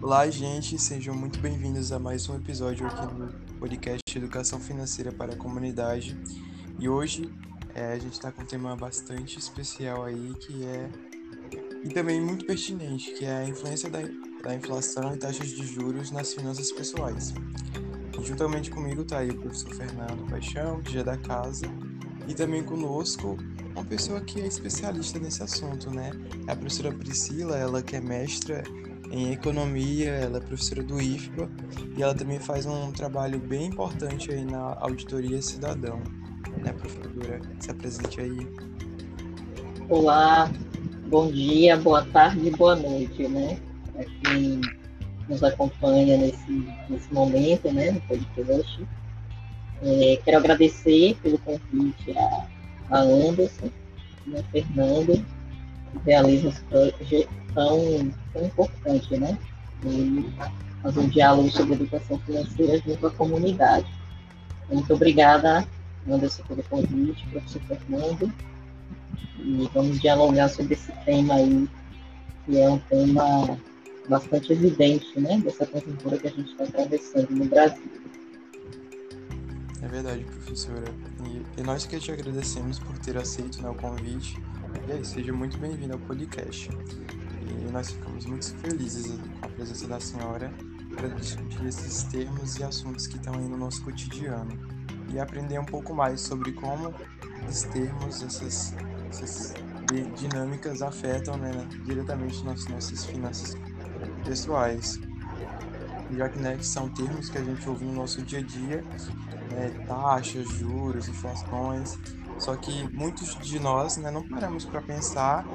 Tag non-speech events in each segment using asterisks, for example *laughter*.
Olá, gente, sejam muito bem-vindos a mais um episódio aqui no podcast Educação Financeira para a Comunidade. E hoje é, a gente está com um tema bastante especial aí, que é e também muito pertinente, que é a influência da, da inflação e taxas de juros nas finanças pessoais. E juntamente comigo está aí o professor Fernando Paixão, que já é da casa, e também conosco uma pessoa que é especialista nesse assunto, né? É a professora Priscila, ela que é mestra em economia, ela é professora do IFBA e ela também faz um trabalho bem importante aí na auditoria cidadão, né, professora? Se apresente aí. Olá, bom dia, boa tarde, boa noite, né? A quem nos acompanha nesse, nesse momento, né, no podcast. É, quero agradecer pelo convite a, a Anderson, né, Fernando, realiza esse projeto tão, tão importante, né? E fazer um diálogo sobre educação financeira junto à comunidade. Muito obrigada, Anderson, pelo convite, professor Fernando. E vamos dialogar sobre esse tema aí, que é um tema bastante evidente, né? Dessa conjuntura que a gente está atravessando no Brasil. É verdade, professora. E, e, nós que te agradecemos por ter aceito né, o convite. E aí, seja muito bem-vindo ao podcast. E nós ficamos muito felizes com a presença da senhora para discutir esses termos e assuntos que estão aí no nosso cotidiano. E aprender um pouco mais sobre como esses termos, essas, essas dinâmicas afetam né, diretamente nas nossas finanças pessoais. Já que né, são termos que a gente ouve no nosso dia a dia né, taxas, juros, inflações. Só que muitos de nós né, não paramos para pensar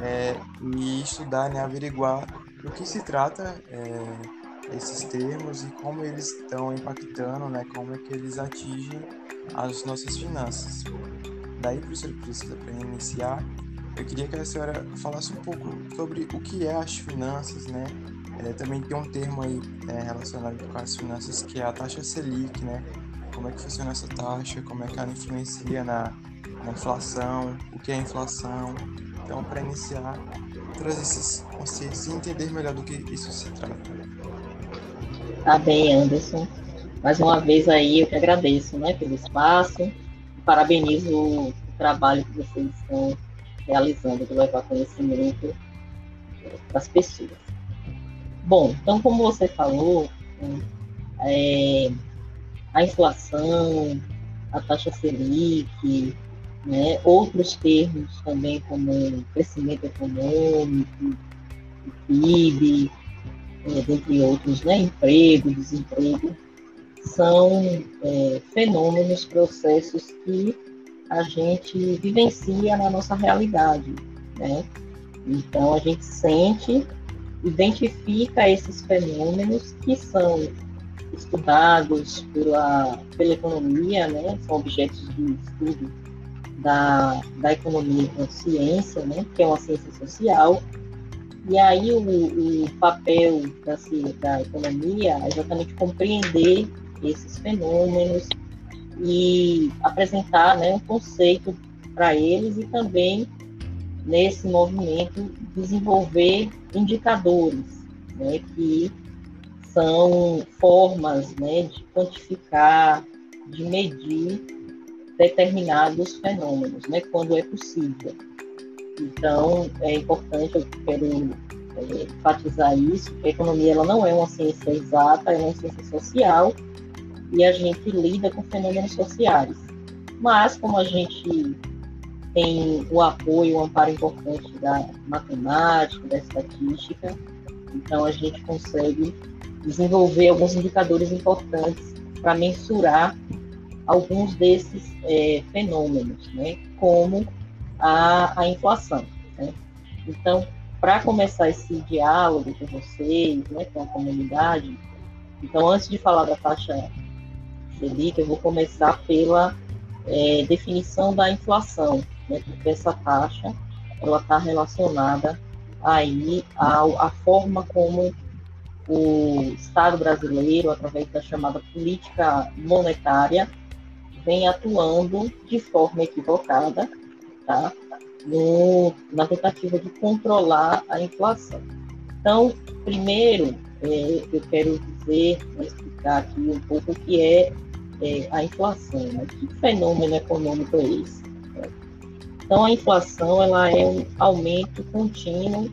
é, e estudar, né, averiguar do que se trata é, esses termos e como eles estão impactando, né, como é que eles atingem as nossas finanças. Daí, professora Priscila, para iniciar, eu queria que a senhora falasse um pouco sobre o que é as finanças, né? É, também tem um termo aí é, relacionado com as finanças que é a taxa Selic, né? como é que funciona essa taxa, como é que ela influencia na, na inflação, o que é inflação. Então, para iniciar, trazer esses conceitos e entender melhor do que isso se trata. Tá bem, Anderson. Mais uma vez aí eu que agradeço né, pelo espaço, parabenizo o trabalho que vocês estão realizando de levar conhecimento para as pessoas. Bom, então como você falou, é, a inflação, a taxa Selic, né, outros termos também como crescimento econômico, PIB, é, dentre outros, né, emprego, desemprego, são é, fenômenos, processos que a gente vivencia na nossa realidade, né? Então a gente sente, identifica esses fenômenos que são estudados pela, pela economia, né, são objetos de estudo da, da economia com ciência, né, que é uma ciência social, e aí o, o papel da, da economia é exatamente compreender esses fenômenos e apresentar né, um conceito para eles e também nesse movimento desenvolver indicadores né, que são formas né, de quantificar, de medir determinados fenômenos, né, quando é possível. Então, é importante, eu quero é, enfatizar isso, que a economia ela não é uma ciência exata, é uma ciência social, e a gente lida com fenômenos sociais. Mas, como a gente tem o apoio, o amparo importante da matemática, da estatística, então a gente consegue desenvolver alguns indicadores importantes para mensurar alguns desses é, fenômenos, né, como a, a inflação. Né? Então, para começar esse diálogo com vocês, né, com a comunidade, então, antes de falar da taxa Selic, eu vou começar pela é, definição da inflação, né, porque essa taxa ela está relacionada aí ao, à forma como o Estado brasileiro, através da chamada política monetária, vem atuando de forma equivocada, tá? No, na tentativa de controlar a inflação. Então, primeiro, é, eu quero dizer, explicar aqui um pouco o que é, é a inflação, né? que fenômeno econômico é esse. Né? Então, a inflação ela é um aumento contínuo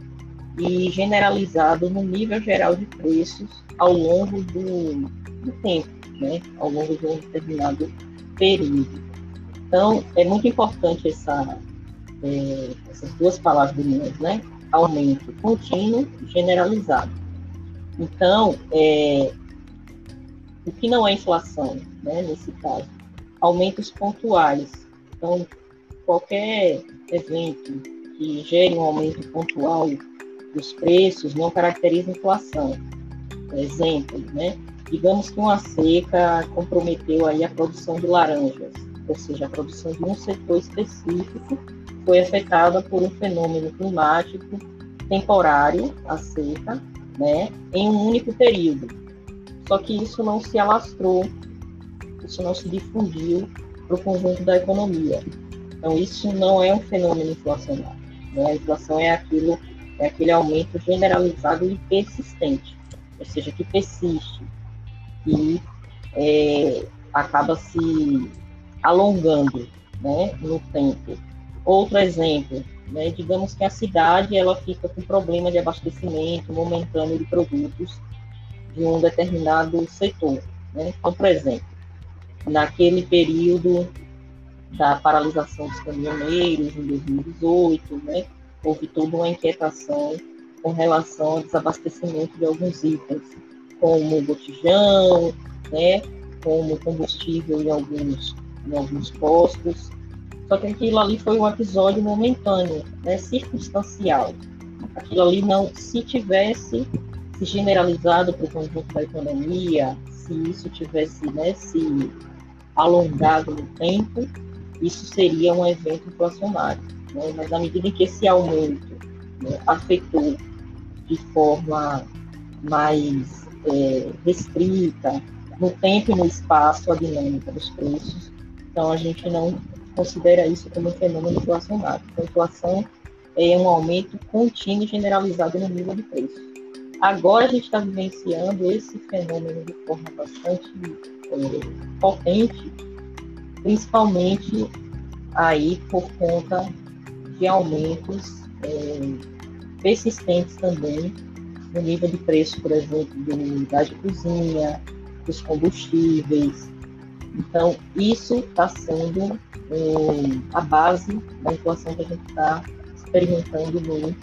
e generalizado no nível geral de preços ao longo do, do tempo, né? ao longo de um determinado período. Então, é muito importante essa, é, essas duas palavras, né? aumento contínuo e generalizado. Então, é, o que não é inflação, né, nesse caso? Aumentos pontuais. Então, qualquer evento que gere um aumento pontual dos preços não caracteriza inflação. Exemplo, né? Digamos que uma seca comprometeu aí a produção de laranjas, ou seja, a produção de um setor específico foi afetada por um fenômeno climático temporário, a seca, né, em um único período. Só que isso não se alastrou, isso não se difundiu para o conjunto da economia. Então, isso não é um fenômeno inflacionário. Né? A inflação é aquilo, é aquele aumento generalizado e persistente, ou seja, que persiste e é, acaba se alongando né, no tempo. Outro exemplo, né, digamos que a cidade ela fica com problema de abastecimento momentâneo de produtos de um determinado setor. Né? Então, por exemplo, naquele período da paralisação dos caminhoneiros em 2018, né, houve toda uma inquietação com relação ao desabastecimento de alguns itens, como botijão, né, como combustível em alguns, em alguns postos, só que aquilo ali foi um episódio momentâneo, né, circunstancial. Aquilo ali não, se tivesse se generalizado para o conjunto da economia, se isso tivesse né, se alongado no tempo, isso seria um evento inflacionário. Né? Mas na medida que esse aumento né, afetou de forma mais é, restrita, no tempo e no espaço, a dinâmica dos preços, então a gente não considera isso como um fenômeno inflacionário. Então, a inflação é um aumento contínuo e generalizado no nível de preço. Agora a gente está vivenciando esse fenômeno de forma bastante é, potente, principalmente aí por conta de aumentos é, persistentes também no nível de preço, por exemplo, do gás de cozinha, dos combustíveis. Então, isso está sendo é, a base da inflação que a gente está experimentando no,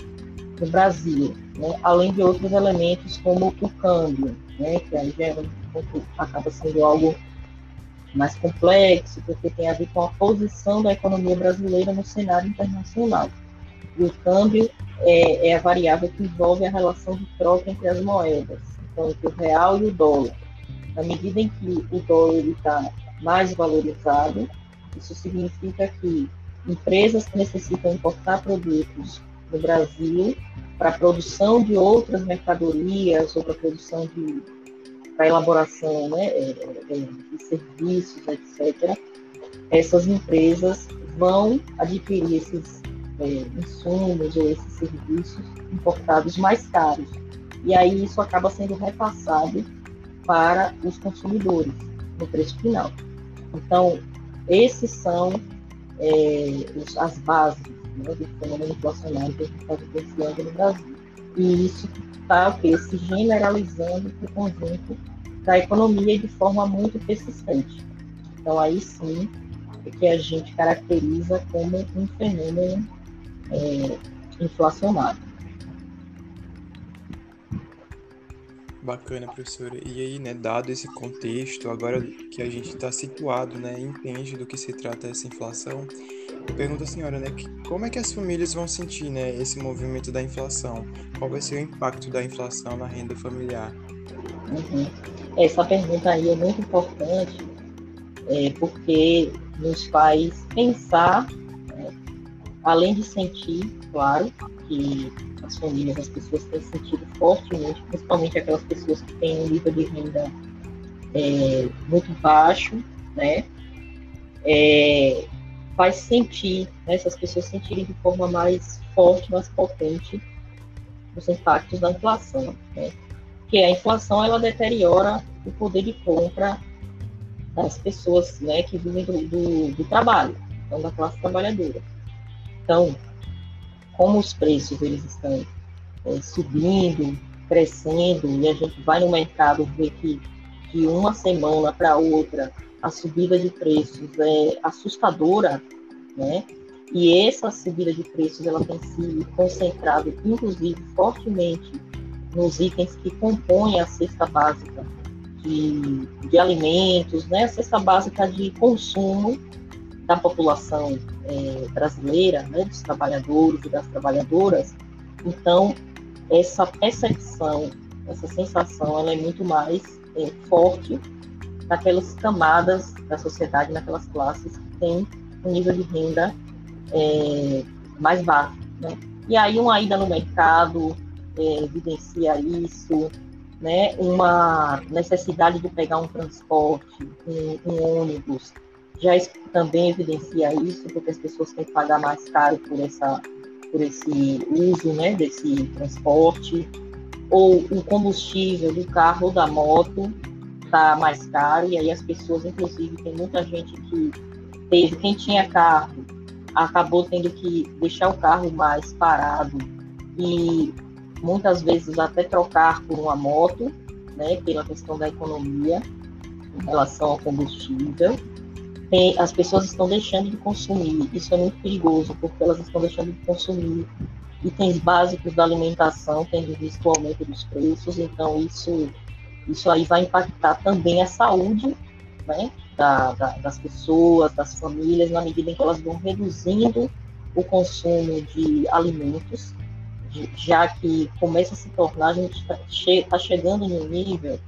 no Brasil, né? além de outros elementos como o câmbio, né? que aí já é acaba sendo algo mais complexo, porque tem a ver com a posição da economia brasileira no cenário internacional. E o câmbio é, é a variável que envolve a relação de troca entre as moedas, então entre o real e o dólar. Na medida em que o dólar está mais valorizado, isso significa que empresas que necessitam importar produtos no Brasil para a produção de outras mercadorias ou para a produção de para elaboração né, é, é, de serviços, etc., essas empresas vão adquirir esses é, insumos ou esses serviços importados mais caros. E aí isso acaba sendo repassado para os consumidores no preço final. Então, esses são é, as bases né, do fenômeno inflacionário que a gente está vivenciando no Brasil. E isso está se generalizando para o conjunto da economia de forma muito persistente. Então, aí sim, é que a gente caracteriza como um fenômeno é, inflacionário. Bacana, professora. E aí, né, dado esse contexto, agora que a gente está situado, né, entende do que se trata essa inflação, pergunto à senhora, né, como é que as famílias vão sentir, né, esse movimento da inflação? Qual vai ser o impacto da inflação na renda familiar? Uhum. Essa pergunta aí é muito importante, é, porque nos faz pensar, além de sentir, claro, que as famílias, as pessoas têm sentido fortemente, principalmente aquelas pessoas que têm um nível de renda é, muito baixo, né? É, faz sentir, né, essas pessoas sentirem de forma mais forte, mais potente os impactos da inflação, né? que a inflação ela deteriora o poder de compra das pessoas né, que vivem do, do, do trabalho, então da classe trabalhadora. Então, como os preços eles estão é, subindo, crescendo, e a gente vai no mercado ver que de uma semana para outra a subida de preços é assustadora, né? E essa subida de preços ela tem se concentrado, inclusive, fortemente nos itens que compõem a cesta básica de, de alimentos, né? A cesta básica de consumo da população é, brasileira, né? Dos trabalhadores e das trabalhadoras. Então, essa percepção, essa sensação, ela é muito mais é, forte naquelas camadas da sociedade, naquelas classes que têm um nível de renda é, mais baixo. Né? E aí uma ida no mercado é, evidencia isso, né? uma necessidade de pegar um transporte, um, um ônibus, já também evidencia isso, porque as pessoas têm que pagar mais caro por, essa, por esse uso né, desse transporte, ou o combustível do carro ou da moto está mais caro, e aí as pessoas, inclusive, tem muita gente que teve, quem tinha carro, acabou tendo que deixar o carro mais parado e muitas vezes até trocar por uma moto, né, pela questão da economia em relação ao combustível. Tem, as pessoas estão deixando de consumir, isso é muito perigoso, porque elas estão deixando de consumir. Itens básicos da alimentação, tendo visto o aumento dos preços, então isso, isso aí vai impactar também a saúde né, da, da, das pessoas, das famílias, na medida em que elas vão reduzindo o consumo de alimentos, já que começa a se tornar, a gente está tá chegando num nível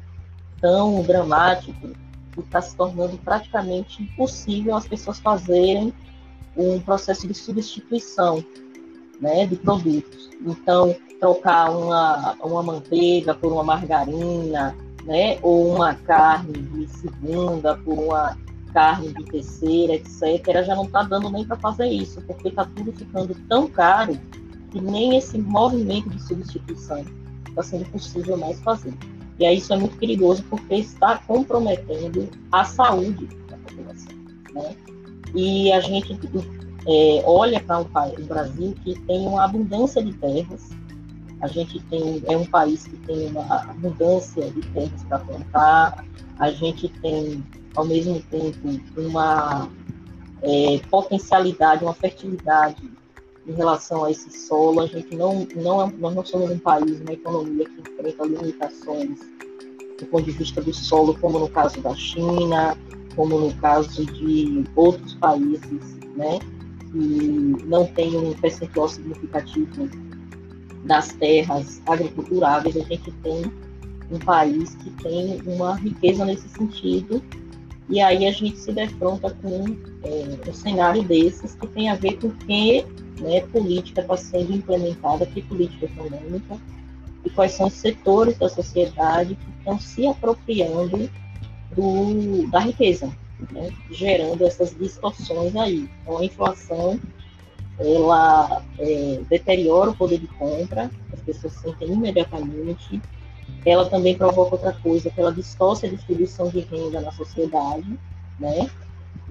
tão dramático está se tornando praticamente impossível as pessoas fazerem um processo de substituição né, de produtos. Então, trocar uma, uma manteiga por uma margarina, né, ou uma carne de segunda por uma carne de terceira, etc., já não está dando nem para fazer isso, porque está tudo ficando tão caro que nem esse movimento de substituição está sendo possível mais fazer. E aí isso é muito perigoso porque está comprometendo a saúde da população. Né? E a gente é, olha para um o Brasil, que tem uma abundância de terras, a gente tem é um país que tem uma abundância de terras para plantar, a gente tem ao mesmo tempo uma é, potencialidade, uma fertilidade em relação a esse solo. A gente não não é, nós não somos um país, uma economia que enfrenta limitações do ponto de vista do solo, como no caso da China, como no caso de outros países, né, que não tem um percentual significativo das terras agriculturáveis, a gente tem um país que tem uma riqueza nesse sentido, e aí a gente se defronta com é, um cenário desses que tem a ver com que né, política está sendo implementada, que política econômica, e quais são os setores da sociedade que estão se apropriando do, da riqueza, né, gerando essas distorções aí. Então, a inflação ela é, deteriora o poder de compra, as pessoas sentem imediatamente. Ela também provoca outra coisa, que ela distorce a distribuição de renda na sociedade, né?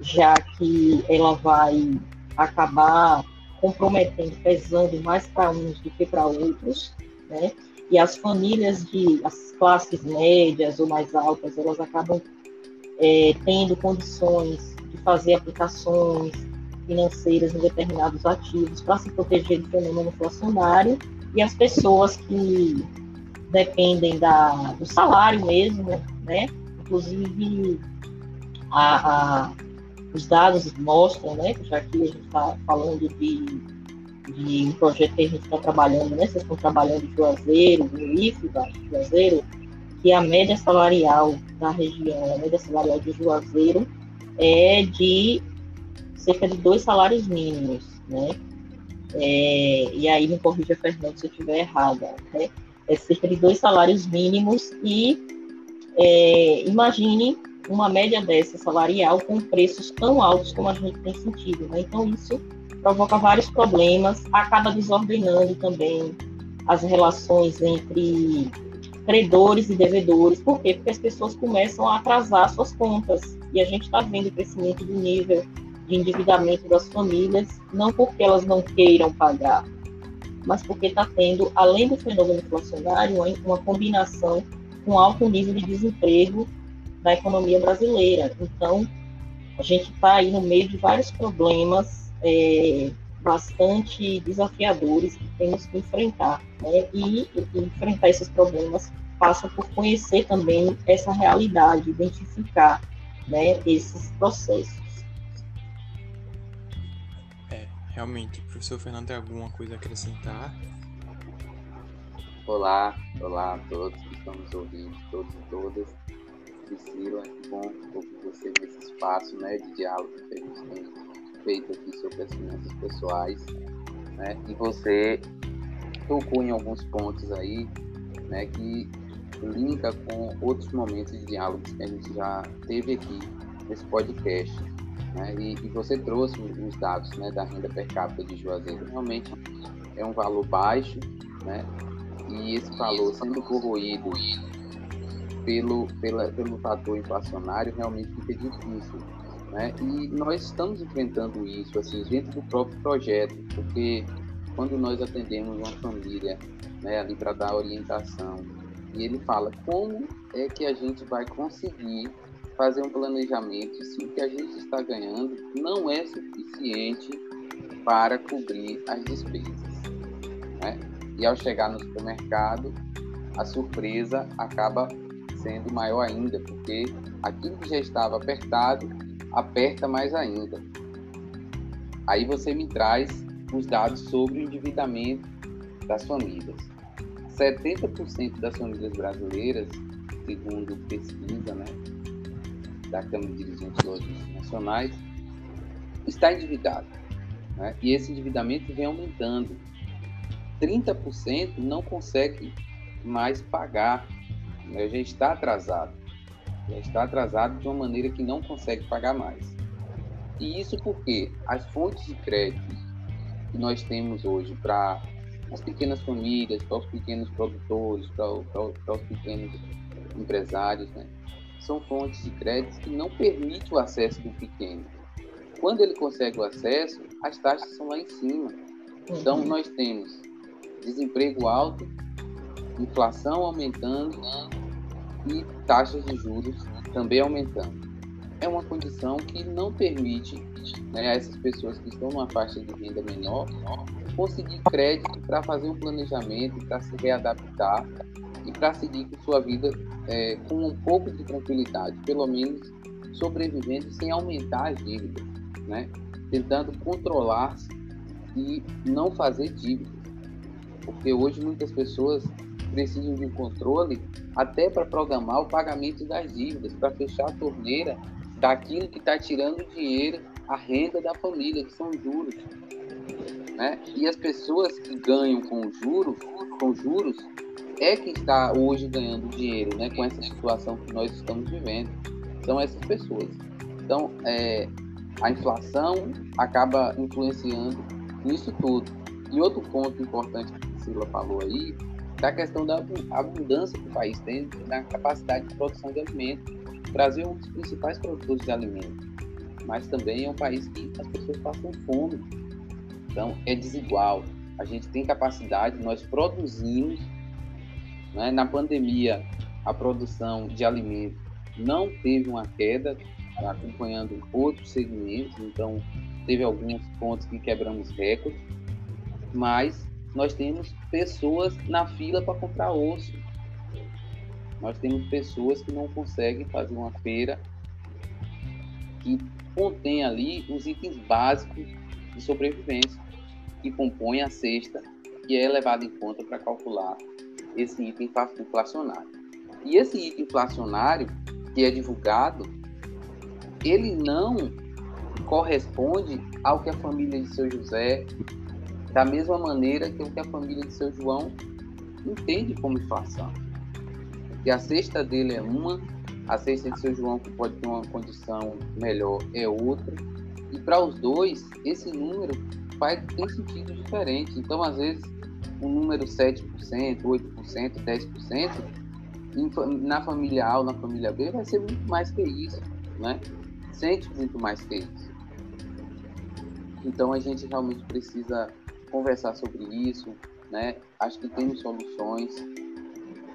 já que ela vai acabar comprometendo, pesando mais para uns do que para outros, né? E as famílias de as classes médias ou mais altas, elas acabam é, tendo condições de fazer aplicações, financeiras em determinados ativos para se proteger do fenômeno inflacionário e as pessoas que dependem da, do salário mesmo, né? Inclusive, a, a, os dados mostram, né? Já que a gente está falando de, de um projeto que a gente está trabalhando, né? Vocês estão trabalhando em Juazeiro, no IFE da Juazeiro, que a média salarial da região, a média salarial de Juazeiro é de cerca de dois salários mínimos, né? É, e aí me corrija, Fernando, se eu estiver errada, né? É cerca de dois salários mínimos e é, imagine uma média dessa salarial com preços tão altos como a gente tem sentido, né? Então isso provoca vários problemas, acaba desordenando também as relações entre credores e devedores. Por quê? Porque as pessoas começam a atrasar suas contas. E a gente está vendo o crescimento do nível de endividamento das famílias, não porque elas não queiram pagar, mas porque está tendo, além do fenômeno inflacionário, uma combinação com alto nível de desemprego da economia brasileira. Então, a gente está aí no meio de vários problemas é, bastante desafiadores que temos que enfrentar. Né? E, e enfrentar esses problemas passa por conhecer também essa realidade, identificar né, esses processos. É, realmente. O professor Fernando tem alguma coisa a acrescentar? Olá, olá a todos que estão nos ouvindo, todos e todas. Priscila, que bom ouvir você nesse espaço né, de diálogo que a gente tem feito aqui sobre as finanças pessoais. Né? E você tocou em alguns pontos aí né, que linka com outros momentos de diálogos que a gente já teve aqui nesse podcast. Né? E, e, você trouxe os dados né, da renda per capita de Juazeiro. Realmente é um valor baixo, né? e esse valor sendo corroído pelo, pela, pelo fator inflacionário realmente fica difícil. Né? E nós estamos enfrentando isso assim, dentro do próprio projeto, porque quando nós atendemos uma família né, ali para dar orientação, e ele fala como é que a gente vai conseguir fazer um planejamento se o que a gente está ganhando não é suficiente para cobrir as despesas. Né? E ao chegar no supermercado, a surpresa acaba sendo maior ainda, porque aquilo que já estava apertado aperta mais ainda. Aí você me traz os dados sobre o endividamento das famílias. 70% das famílias brasileiras, segundo pesquisa né, da Câmara de Dirigentes Lógicos Nacionais, está endividado. Né? E esse endividamento vem aumentando. 30% não consegue mais pagar, né? já está atrasado. Já está atrasado de uma maneira que não consegue pagar mais. E isso porque as fontes de crédito que nós temos hoje para as pequenas famílias, para os pequenos produtores, para, para, para os pequenos empresários, né? são fontes de crédito que não permitem o acesso do pequeno. Quando ele consegue o acesso, as taxas são lá em cima. Então, uhum. nós temos desemprego alto, inflação aumentando e taxas de juros também aumentando. É uma condição que não permite né, a essas pessoas que estão numa faixa de renda menor conseguir crédito para fazer um planejamento, para se readaptar e para seguir com sua vida é, com um pouco de tranquilidade, pelo menos sobrevivendo sem aumentar as dívidas, né? tentando controlar-se e não fazer dívidas. Porque hoje muitas pessoas precisam de um controle até para programar o pagamento das dívidas, para fechar a torneira daquilo que está tirando dinheiro, a renda da família, que são juros. Né? E as pessoas que ganham com juros, com juros, é que está hoje ganhando dinheiro, né? Com essa situação que nós estamos vivendo, são essas pessoas. Então, é, a inflação acaba influenciando nisso tudo. E outro ponto importante que a Priscila falou aí, da questão da abundância que o país tem na capacidade de produção de alimentos. O Brasil é um dos principais produtores de alimentos, mas também é um país que as pessoas passam fome então, é desigual. A gente tem capacidade, nós produzimos. Né? Na pandemia, a produção de alimentos não teve uma queda, acompanhando outros segmentos, então teve alguns pontos que quebramos recordes, mas nós temos pessoas na fila para comprar osso. Nós temos pessoas que não conseguem fazer uma feira que contém ali os itens básicos de sobrevivência que compõe a cesta que é levado em conta para calcular esse item inflacionário. E esse item inflacionário que é divulgado, ele não corresponde ao que a família de seu José, da mesma maneira que o que a família de seu João entende como inflação. Porque a cesta dele é uma, a cesta de seu João, que pode ter uma condição melhor, é outra. E para os dois, esse número faz, tem sentido diferente. Então, às vezes, um número 7%, 8%, 10%, na família A ou na família B vai ser muito mais que isso, né? Sente muito mais que isso. Então a gente realmente precisa conversar sobre isso, né? Acho que temos soluções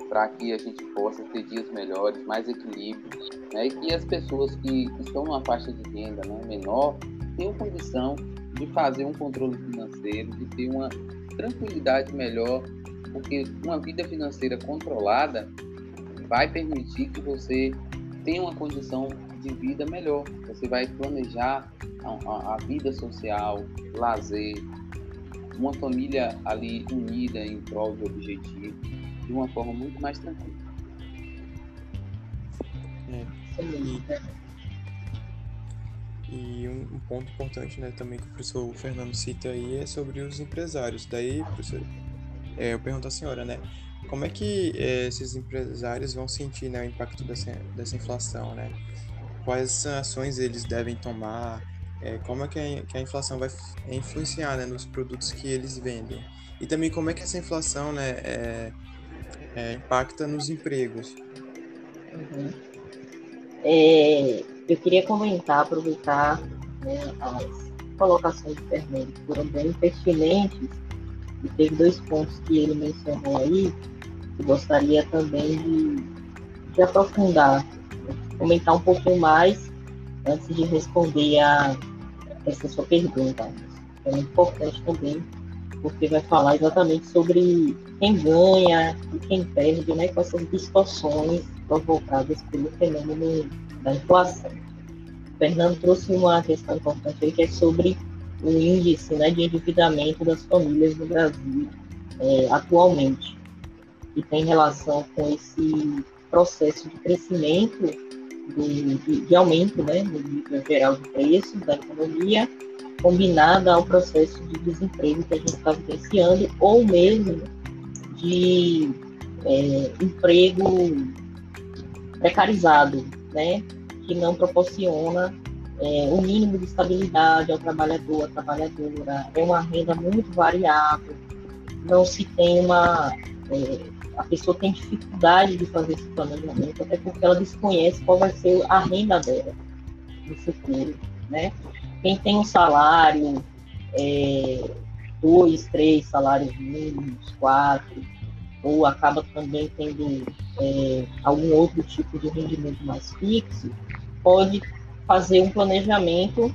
para que a gente possa ter dias melhores, mais equilíbrio, né? E que as pessoas que, estão numa faixa de renda né, menor tenham condição de fazer um controle financeiro, de ter uma tranquilidade melhor, porque uma vida financeira controlada vai permitir que você tenha uma condição de vida melhor. Você vai planejar a, a, a vida social, lazer, uma família ali unida em prol de objetivo, de uma forma muito mais tranquila. É. E, e um, um, ponto importante né, também que o professor Fernando cita aí é sobre os empresários. Daí, professor, é, eu pergunto à senhora, né? Como é que é, esses empresários vão sentir né, o impacto dessa, dessa inflação, né? Quais ações eles devem tomar? É, como é que a, que a, inflação vai influenciar né, nos produtos que eles vendem? E também como é que essa inflação né, é, é, impacta nos empregos? Uhum. É, eu queria comentar, aproveitar né, as colocações de Fernando, que foram bem pertinentes, e teve dois pontos que ele mencionou aí, que gostaria também de, de aprofundar, comentar um pouquinho mais antes de responder a essa sua pergunta. É importante também, porque vai falar exatamente sobre quem ganha e quem perde, né, com essas distorções provocadas pelo fenômeno da inflação. O Fernando trouxe uma questão importante aí, que é sobre o índice né, de endividamento das famílias no Brasil é, atualmente que tem relação com esse processo de crescimento, de, de, aumento né, no nível geral de preços da economia, combinada ao processo de desemprego que a gente está vivenciando, ou mesmo de é, emprego precarizado, né, que não proporciona é, o mínimo de estabilidade ao trabalhador, à trabalhadora, é uma renda muito variável, não se tem uma é, a pessoa tem dificuldade de fazer esse planejamento, até porque ela desconhece qual vai ser a renda dela no futuro, né? Quem tem um salário, é, dois, três salários mínimos, quatro, ou acaba também tendo é, algum outro tipo de rendimento mais fixo, pode fazer um planejamento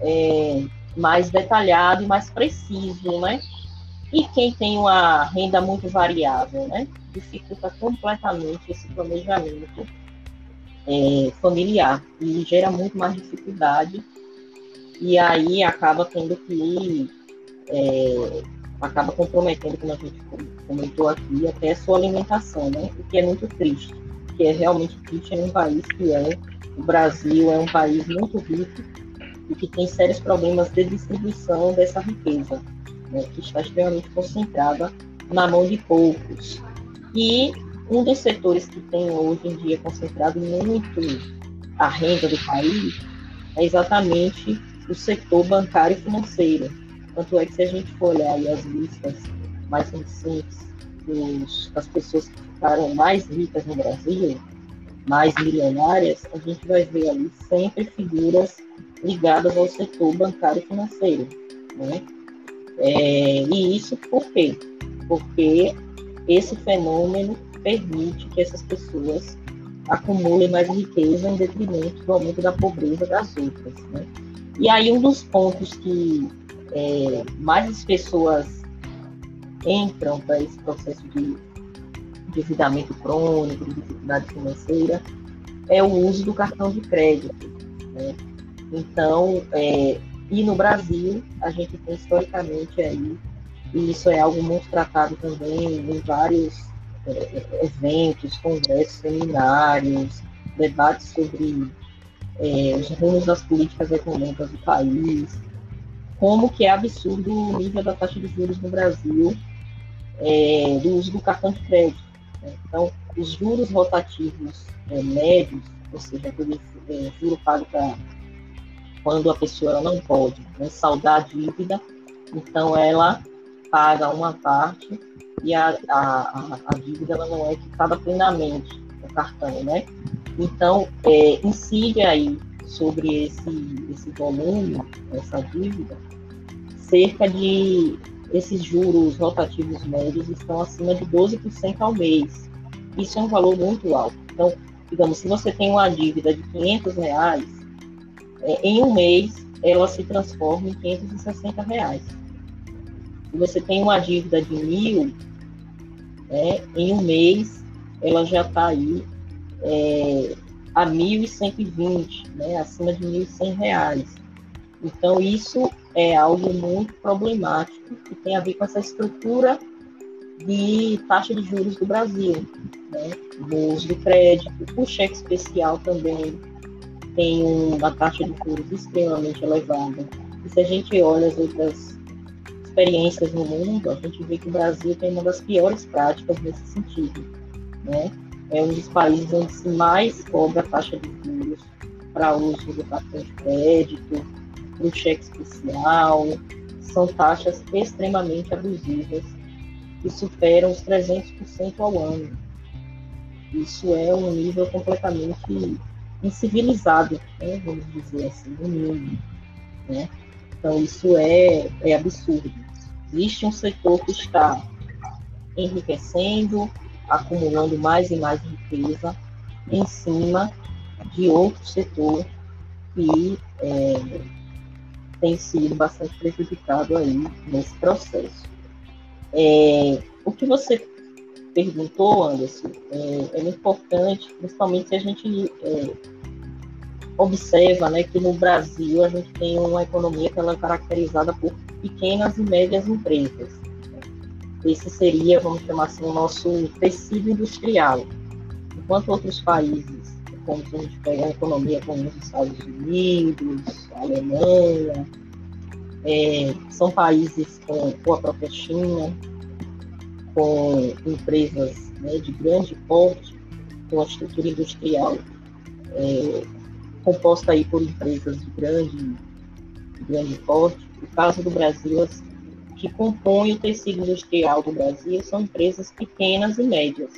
é, mais detalhado e mais preciso, né? E quem tem uma renda muito variável, né? Dificulta completamente esse planejamento é, familiar e gera muito mais dificuldade. E aí acaba tendo que. É, acaba comprometendo, como a gente comentou aqui, até a sua alimentação, né? O que é muito triste. O que é realmente triste em um país que é. O Brasil é um país muito rico e que tem sérios problemas de distribuição dessa riqueza né, que está extremamente concentrada na mão de poucos. E um dos setores que tem hoje em dia concentrado muito a renda do país é exatamente o setor bancário e financeiro. Tanto é que se a gente for olhar as listas mais recentes dos, das pessoas que ficaram mais ricas no Brasil, mais milionárias, a gente vai ver ali sempre figuras ligadas ao setor bancário e financeiro. Né? É, e isso por quê? Porque esse fenômeno permite que essas pessoas acumulem mais riqueza em detrimento do aumento da pobreza das outras. Né? E aí um dos pontos que é, mais as pessoas entram para esse processo de endividamento crônico, de dificuldade financeira, é o uso do cartão de crédito. Né? Então, é, e no Brasil, a gente tem historicamente aí, e isso é algo muito tratado também em vários é, eventos, congressos, seminários, debates sobre é, os rumos das políticas econômicas do país, como que é absurdo o nível da taxa de juros no Brasil é, do uso do cartão de crédito. Né? Então, os juros rotativos é, médios, ou seja, aquele é, juro pago para quando a pessoa não pode né, saldar a dívida, então ela paga uma parte e a, a, a dívida ela não é quitada plenamente no cartão, né? Então, é, incide aí sobre esse, esse volume, essa dívida, cerca de esses juros rotativos médios estão acima de 12% ao mês. Isso é um valor muito alto. Então, digamos, se você tem uma dívida de 500 reais, em um mês ela se transforma em 560 reais. Se você tem uma dívida de mil, é, em um mês ela já está aí é, a 1.120, né, acima de 1.100 reais. Então, isso é algo muito problemático que tem a ver com essa estrutura de taxa de juros do Brasil, né, do crédito. O cheque especial também tem uma taxa de juros extremamente elevada. E se a gente olha as outras experiências no mundo, a gente vê que o Brasil tem uma das piores práticas nesse sentido. Né? É um dos países onde se mais cobra a taxa de juros para uso do cartão de crédito, do cheque especial. São taxas extremamente abusivas que superam os 300% ao ano. Isso é um nível completamente incivilizado, né? vamos dizer assim, no mundo. Né? Então, isso é, é absurdo. Existe um setor que está enriquecendo, acumulando mais e mais riqueza em cima de outro setor que é, tem sido bastante prejudicado aí nesse processo. É, o que você perguntou, Anderson, é, é importante, principalmente se a gente é, observa né, que no Brasil a gente tem uma economia que ela é caracterizada por pequenas e médias empresas. Esse seria, vamos chamar assim, o nosso tecido industrial. Enquanto outros países, como se a gente pegar a economia como os Estados Unidos, a Alemanha, é, são países com, com a própria China, com empresas né, de grande porte, com a estrutura industrial é, composta aí por empresas de grande, de grande porte. O caso do Brasil, as que compõem o tecido industrial do Brasil são empresas pequenas e médias.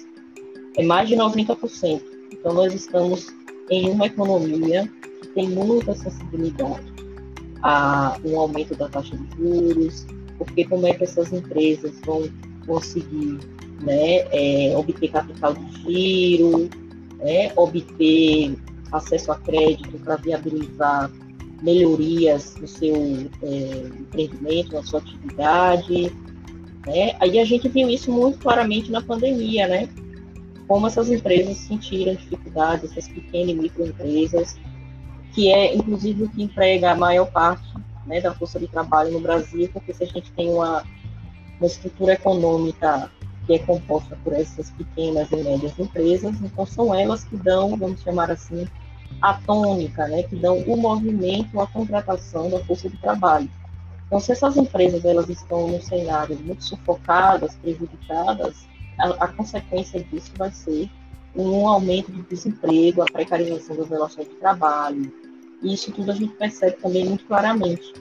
É mais de 90%. Então, nós estamos em uma economia que tem muita sensibilidade a um aumento da taxa de juros, porque como é que essas empresas vão conseguir né, é, obter capital de giro, né, obter acesso a crédito para viabilizar melhorias no seu é, empreendimento, na sua atividade. Né? Aí a gente viu isso muito claramente na pandemia, né? Como essas empresas sentiram dificuldades, essas pequenas e microempresas, que é inclusive o que emprega a maior parte né, da força de trabalho no Brasil, porque se a gente tem uma, uma estrutura econômica que é composta por essas pequenas e médias empresas, então são elas que dão, vamos chamar assim, a tônica, né, que dão o movimento, a contratação da força de trabalho. Então, se essas empresas elas estão num cenário muito sufocadas, prejudicadas, a, a consequência disso vai ser um aumento do desemprego, a precarização das relações de trabalho. E isso tudo a gente percebe também muito claramente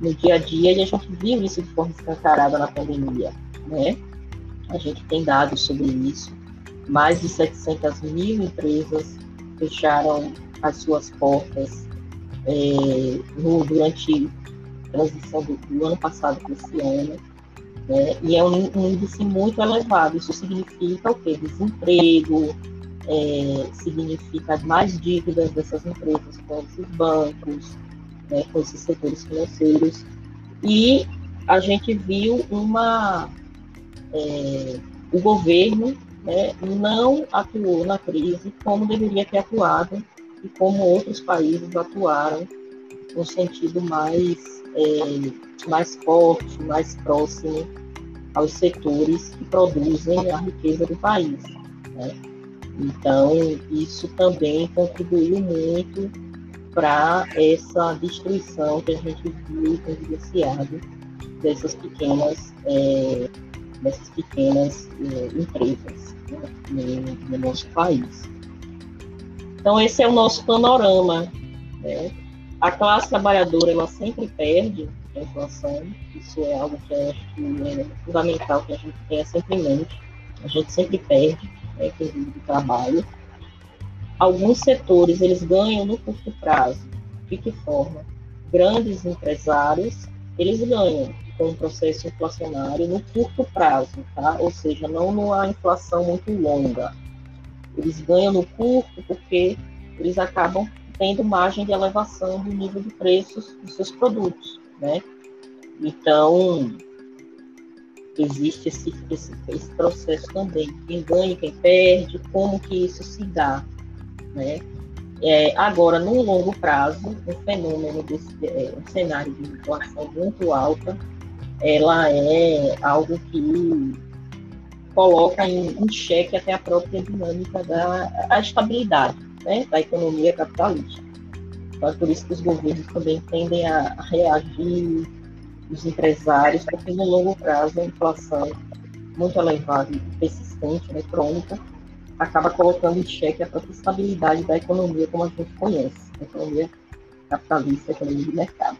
no dia a dia e a gente viu isso de forma escancarada na pandemia, né? A gente tem dados sobre isso. Mais de 700 mil empresas fecharam as suas portas é, no, durante a transição do, do, ano passado para esse ano. Né? E é um, um, índice muito elevado. Isso significa o quê? Desemprego, é, significa mais dívidas dessas empresas com esses bancos, né, com esses setores financeiros. E a gente viu uma é, o governo né, não atuou na crise como deveria ter atuado e como outros países atuaram no sentido mais, é, mais forte, mais próximo aos setores que produzem a riqueza do país. Né? Então, isso também contribuiu muito para essa destruição que a gente viu evidenciado dessas pequenas é, dessas pequenas eh, empresas né, no, no, nosso país. Então, esse é o nosso panorama. Né? A classe trabalhadora ela sempre perde a inflação. Isso é algo que eu acho que é fundamental que a gente tenha sempre em mente. A gente sempre perde, né, do trabalho. Alguns setores eles ganham no curto prazo. De que forma? Grandes empresários eles ganham com o processo inflacionário no curto prazo, tá? Ou seja, não numa inflação muito longa. Eles ganham no curto porque eles acabam tendo margem de elevação do nível de preços dos seus produtos, né? Então, existe esse, esse, esse processo também. Quem ganha, quem perde, como que isso se dá, né? É, agora, no longo prazo, um fenômeno desse é, um cenário de inflação muito alta, ela é algo que coloca em, em xeque até a própria dinâmica da a estabilidade né, da economia capitalista. Então, é por isso que os governos também tendem a, reagir, os empresários, porque no longo prazo a inflação muito elevada e persistente, né, crônica, acaba colocando em xeque a própria estabilidade da economia como a gente conhece, a economia capitalista, a economia de mercado.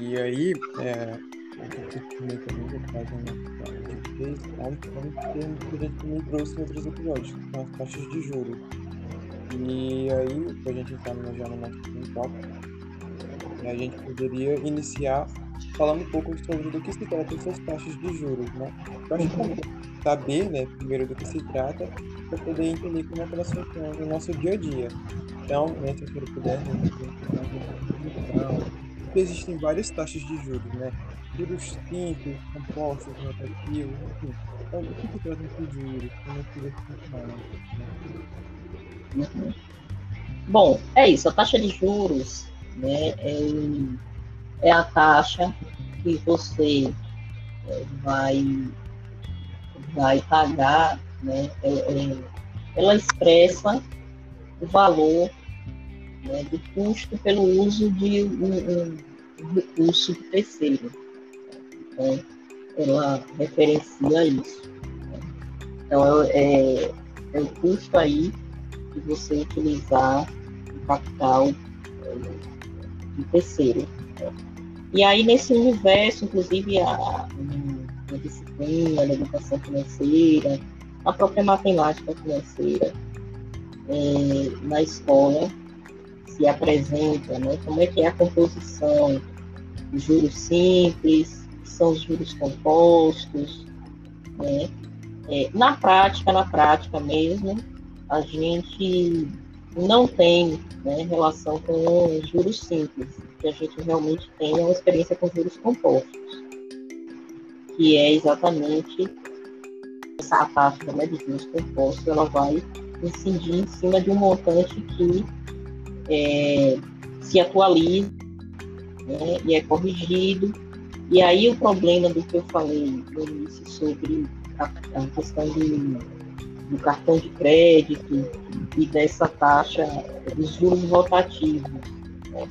E aí, é, fez algo que a gente que as taxas de juros. E aí, a gente entrar já no nosso tópico, a gente poderia iniciar falando um pouco sobre do que se trata essas taxas de juros, né? Que saber, né, primeiro do que se trata, para poder entender como é que elas funcionam no nosso dia a dia. Então, né, se eu puder, né, existem várias taxas de juros, né? Juros simples, compostos, rotativos, enfim. Então, o que se trata de juros? Como é que eles funcionam? Bom, é isso. A taxa de juros né, é é a taxa que você é, vai, vai pagar, né? É, é, ela expressa o valor né, do custo pelo uso de um, um recurso terceiro. Então, ela referencia isso. Então, é, é o custo aí de você utilizar o capital terceiro. E aí, nesse universo, inclusive, a, a disciplina, a educação financeira, a própria matemática financeira é, na escola se apresenta, né? como é que é a composição juros simples, são os juros compostos, né? É, na prática, na prática mesmo, a gente não tem né, relação com juros simples que a gente realmente tenha uma experiência com juros compostos, que é exatamente essa taxa né, de juros compostos, ela vai incidir em cima de um montante que é, se atualiza né, e é corrigido. E aí o problema do que eu falei no início sobre a, a questão do, do cartão de crédito e dessa taxa dos juros rotativos. Né?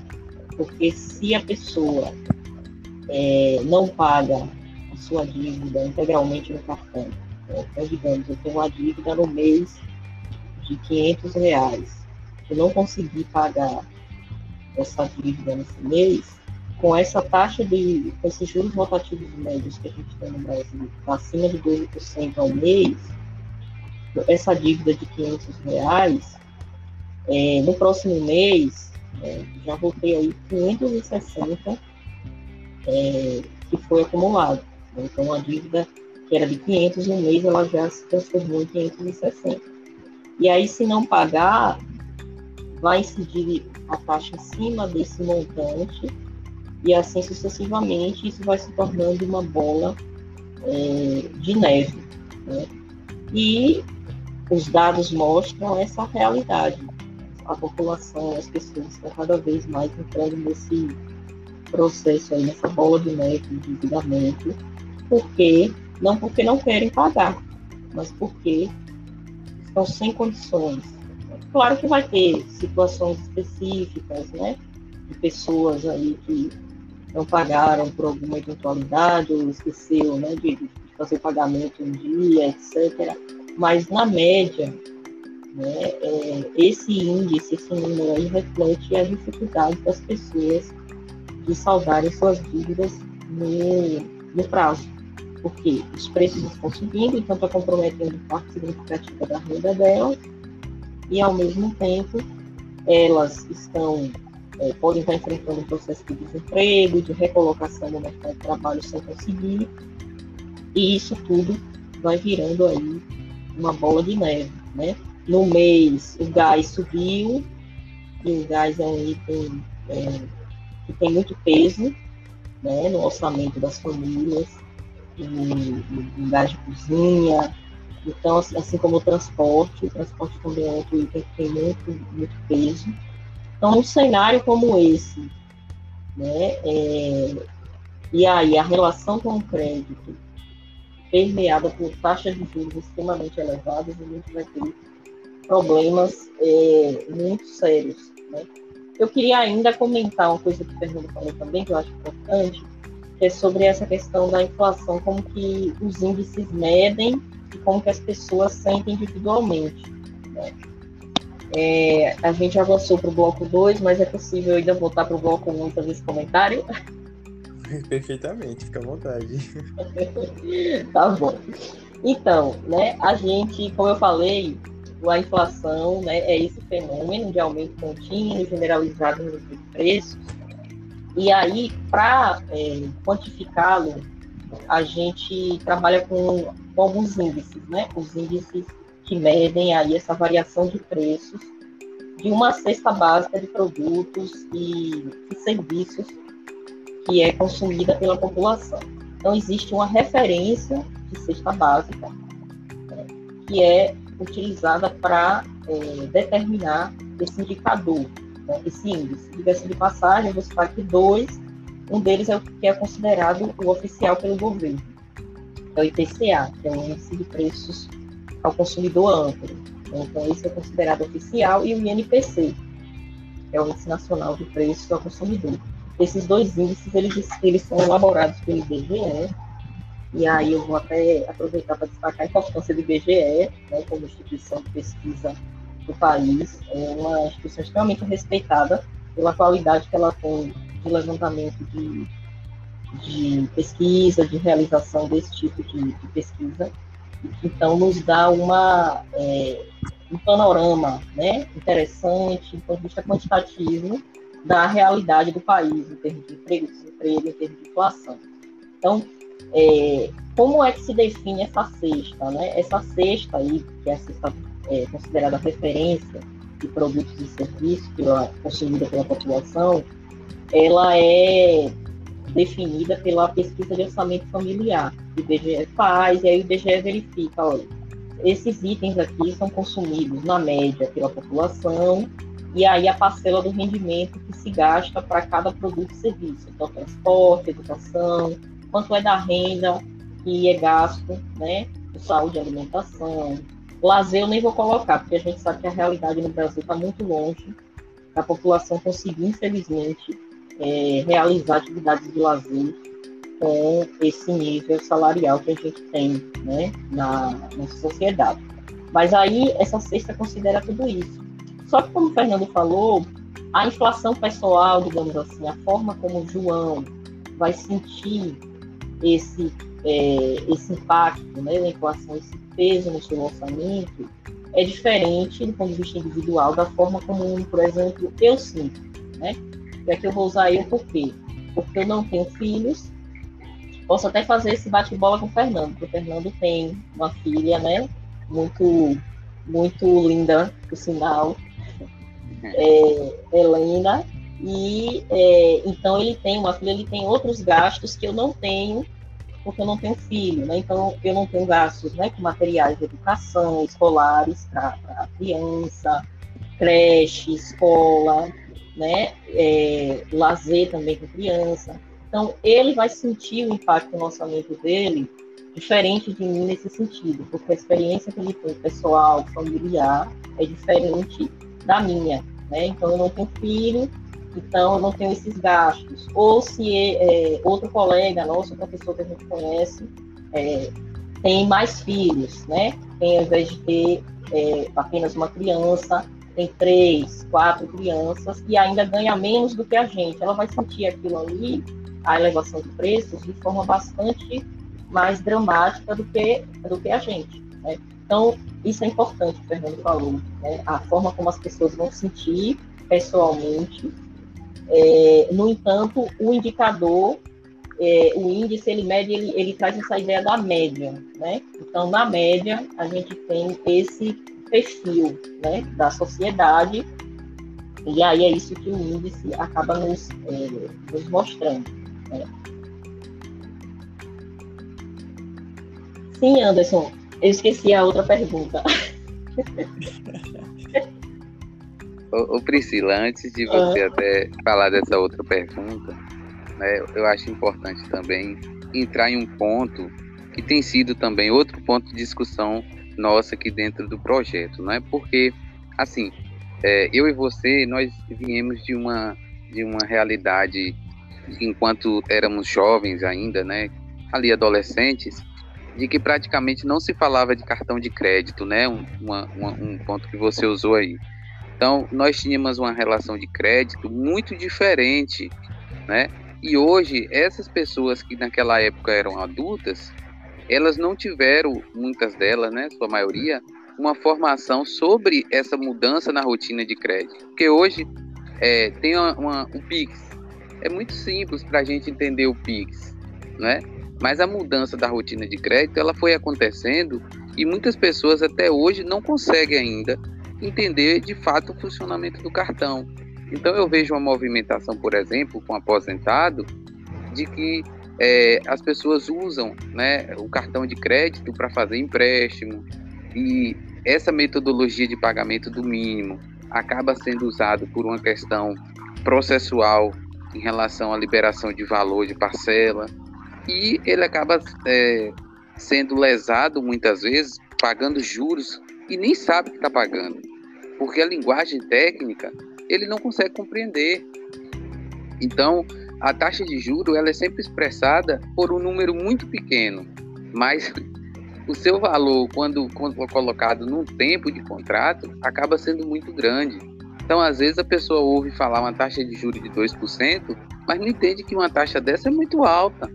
Porque se a pessoa é, não paga a sua dívida integralmente no cartão, né? então, digamos, eu tenho uma dívida no mês de 500 reais, eu não consegui pagar essa dívida nesse mês, com essa taxa de, com esses juros rotativos médios que a gente tem no Brasil, acima de 12% ao mês, essa dívida de 500 reais, é, no próximo mês, é, já voltei aí 560 é, que foi acumulado. Então, a dívida que era de 500 no mês, ela já se transformou em 560. E aí, se não pagar, vai incidir a taxa em cima desse montante e assim sucessivamente, isso vai se tornando uma bola é, de neve. Né? E os dados mostram essa realidade a população, as pessoas estão cada vez mais entrando nesse processo aí, nessa bola de neve de endividamento, porque não porque não querem pagar, mas porque estão sem condições. Claro que vai ter situações específicas, né, de pessoas aí que não pagaram por alguma eventualidade ou esqueceu, né, de fazer pagamento um dia, etc. Mas na média, né, é, esse índice, esse número aí reflete a dificuldade das pessoas de salvarem suas dívidas no, no prazo, porque os preços estão subindo, então está comprometendo parte significativa da renda delas, e ao mesmo tempo elas estão é, podem estar enfrentando um processo de desemprego, de recolocação no mercado de trabalho sem conseguir, e isso tudo vai virando aí uma bola de neve, né? No mês, o gás subiu, e o gás é um item é, que tem muito peso né, no orçamento das famílias, e, gás de cozinha, então, assim, assim como o transporte, o transporte também é outro item que tem muito, muito peso. Então, num cenário como esse, né, é, e aí a relação com o crédito permeada por taxas de juros extremamente elevadas, a gente vai ter problemas é, muito sérios. Né? Eu queria ainda comentar uma coisa que o Fernando falou também, que eu acho importante, que é sobre essa questão da inflação, como que os índices medem e como que as pessoas sentem individualmente. Né? É, a gente avançou para o bloco 2, mas é possível ainda voltar para o bloco 1 um, fazer esse comentário? *laughs* *laughs* Perfeitamente, fica à vontade. *laughs* tá bom. Então, né, a gente, como eu falei, a inflação né, é esse fenômeno de aumento contínuo, generalizado no de preços. E aí, para é, quantificá-lo, a gente trabalha com, com alguns índices, né? Os índices que medem aí essa variação de preços de uma cesta básica de produtos e, e serviços que é consumida pela população. Então, existe uma referência de cesta básica né, que é utilizada para é, determinar esse indicador, né, esse índice. De passagem, vou citar aqui dois. Um deles é o que é considerado o oficial pelo governo, é o IPCA, que é o Índice de Preços ao consumidor amplo. Então, esse é considerado oficial, e o INPC, que é o Índice Nacional de Preços ao Consumidor. Esses dois índices, eles, eles são elaborados pelo IBGE, e aí eu vou até aproveitar para destacar a importância do IBGE, né, como instituição de pesquisa do país, é uma instituição extremamente respeitada pela qualidade que ela tem de levantamento de, de pesquisa, de realização desse tipo de, de pesquisa, então, nos dá uma, é, um panorama né, interessante, do ponto de vista quantitativo, da realidade do país, em termos de emprego, desemprego, em termos de inflação. Então, é, como é que se define essa cesta? Né? Essa cesta aí, que é a cesta é, considerada referência de produtos e serviços pela, consumida pela população, ela é definida pela pesquisa de orçamento familiar o IBGE faz, e aí o IBGE verifica, olha, esses itens aqui são consumidos na média pela população, e aí a parcela do rendimento que se gasta para cada produto e serviço, então transporte, educação, quanto é da renda que é gasto, né, de saúde alimentação. Lazer eu nem vou colocar, porque a gente sabe que a realidade no Brasil está muito longe da população conseguir, infelizmente, é, realizar atividades de lazer com esse nível salarial que a gente tem né, na nossa sociedade. Mas aí essa cesta considera tudo isso. Só que, como o Fernando falou, a inflação pessoal, digamos assim, a forma como o João vai sentir esse, é, esse impacto né, da inflação, esse peso no seu orçamento, é diferente do ponto de vista individual da forma como, por exemplo, eu sinto. Né? E aqui eu vou usar eu por quê? Porque eu não tenho filhos. Posso até fazer esse bate-bola com o Fernando, porque o Fernando tem uma filha, né? Muito, muito linda, por sinal. É, Helena. E é, então ele tem uma filha, ele tem outros gastos que eu não tenho, porque eu não tenho filho, né? Então eu não tenho gastos né, com materiais de educação, escolares para a criança, creche, escola, né? É, lazer também com criança. Então, ele vai sentir o impacto no orçamento dele diferente de mim nesse sentido, porque a experiência que ele tem pessoal, familiar, é diferente da minha, né? Então, eu não tenho filho, então eu não tenho esses gastos. Ou se é, outro colega nosso, professor que a gente conhece, é, tem mais filhos, né? Tem, ao invés de ter é, apenas uma criança, tem três, quatro crianças e ainda ganha menos do que a gente. Ela vai sentir aquilo ali, a elevação de preços, de forma bastante mais dramática do que, do que a gente. Né? Então, isso é importante, o Fernando falou, né? a forma como as pessoas vão sentir pessoalmente. É, no entanto, o indicador, é, o índice, ele mede, ele, ele traz essa ideia da média, né? Então, na média, a gente tem esse perfil, né, da sociedade, e aí é isso que o índice acaba nos, é, nos mostrando. Né? Sim, Anderson, eu esqueci a outra pergunta. ô, Priscila, antes de você ah. até falar dessa outra pergunta, né, eu acho importante também entrar em um ponto que tem sido também outro ponto de discussão nossa aqui dentro do projeto, não é? Porque, assim, é, eu e você, nós viemos de uma, de uma realidade, enquanto éramos jovens ainda, né? Ali adolescentes, de que praticamente não se falava de cartão de crédito, né? Um, uma, um ponto que você usou aí. Então, nós tínhamos uma relação de crédito muito diferente, né? E hoje, essas pessoas que naquela época eram adultas, elas não tiveram, muitas delas, né, sua maioria, uma formação sobre essa mudança na rotina de crédito. Porque hoje é, tem uma, uma, um PIX. É muito simples para a gente entender o PIX, né? Mas a mudança da rotina de crédito ela foi acontecendo e muitas pessoas até hoje não conseguem ainda entender de fato o funcionamento do cartão. Então eu vejo uma movimentação, por exemplo, com aposentado, de que é, as pessoas usam né, o cartão de crédito para fazer empréstimo e essa metodologia de pagamento do mínimo acaba sendo usado por uma questão processual em relação à liberação de valor de parcela e ele acaba é, sendo lesado muitas vezes pagando juros e nem sabe que está pagando porque a linguagem técnica ele não consegue compreender então a taxa de juro ela é sempre expressada por um número muito pequeno, mas *laughs* o seu valor, quando, quando colocado num tempo de contrato, acaba sendo muito grande. Então, às vezes, a pessoa ouve falar uma taxa de juros de 2%, mas não entende que uma taxa dessa é muito alta.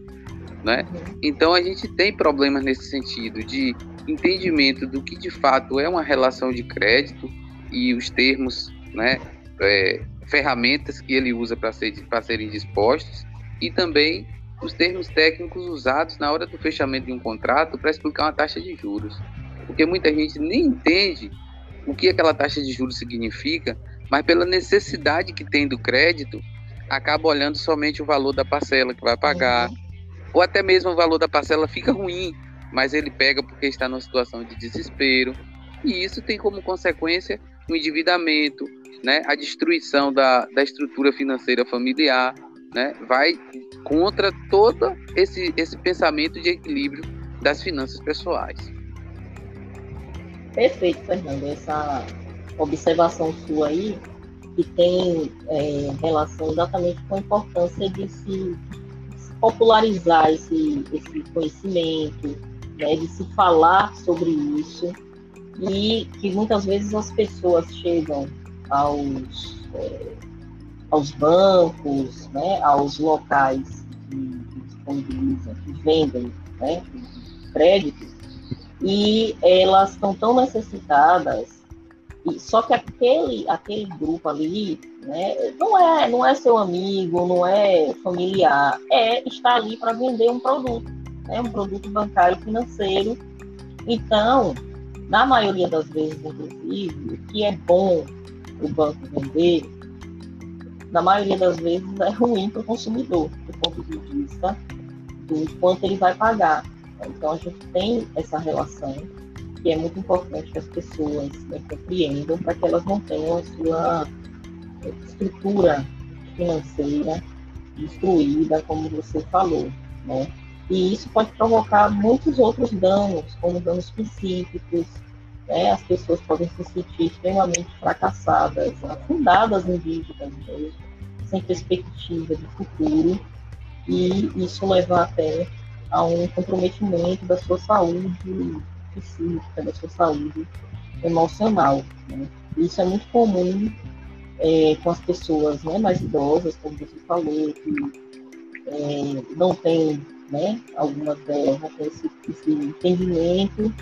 Né? Então, a gente tem problemas nesse sentido de entendimento do que de fato é uma relação de crédito e os termos né, é, ferramentas que ele usa para ser, serem dispostos e também os termos técnicos usados na hora do fechamento de um contrato para explicar uma taxa de juros. Porque muita gente nem entende o que aquela taxa de juros significa, mas pela necessidade que tem do crédito, acaba olhando somente o valor da parcela que vai pagar, uhum. Ou até mesmo o valor da parcela fica ruim, mas ele pega porque está numa situação de desespero. E isso tem como consequência o endividamento, né, a destruição da, da estrutura financeira familiar, né, vai contra todo esse, esse pensamento de equilíbrio das finanças pessoais. Perfeito, Fernando. Essa observação sua aí, que tem é, relação exatamente com a importância de se, popularizar esse, esse conhecimento, né, de se falar sobre isso, e que muitas vezes as pessoas chegam aos, é, aos bancos, né, aos locais que, disponibilizam, que vendem né, créditos, e elas estão tão necessitadas, e, só que aquele, aquele grupo ali né, não, é, não é seu amigo, não é familiar, é está ali para vender um produto, né, um produto bancário financeiro. Então, na maioria das vezes, inclusive, o que é bom o banco vender, na maioria das vezes é ruim para o consumidor, do ponto de vista do quanto ele vai pagar. Então a gente tem essa relação que é muito importante que as pessoas né, compreendam para que elas não tenham a sua estrutura financeira destruída, como você falou, né? E isso pode provocar muitos outros danos, como danos psíquicos, né? as pessoas podem se sentir extremamente fracassadas, afundadas em dívidas mesmo, sem perspectiva de futuro, e isso levar até a um comprometimento da sua saúde psíquica, da sua saúde emocional. Né? Isso é muito comum é, com as pessoas né, mais idosas, como você falou, que é, não tem, né, algumas delas tem esse, esse entendimento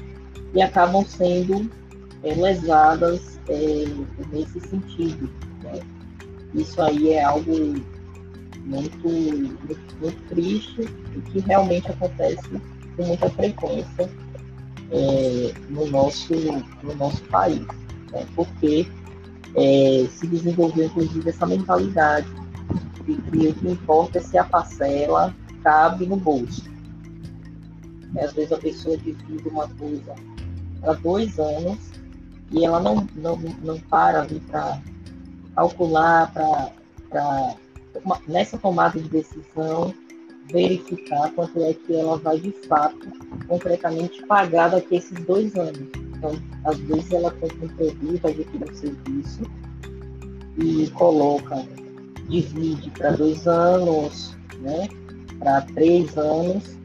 e acabam sendo é, lesadas é, nesse sentido. Né? Isso aí é algo muito, muito, muito, triste e que realmente acontece com muita frequência é, no, nosso, no nosso país, né? porque é, se desenvolveu inclusive essa mentalidade de que o que importa é se a parcela cabe no bolso. Às vezes a pessoa divide uma coisa há dois anos e ela não, não, não para para calcular, para nessa tomada de decisão verificar quanto é que ela vai de fato concretamente pagar daqui a esses dois anos. Então, às vezes ela tem um produto, adquire um serviço e coloca, divide para dois anos, né, para três anos,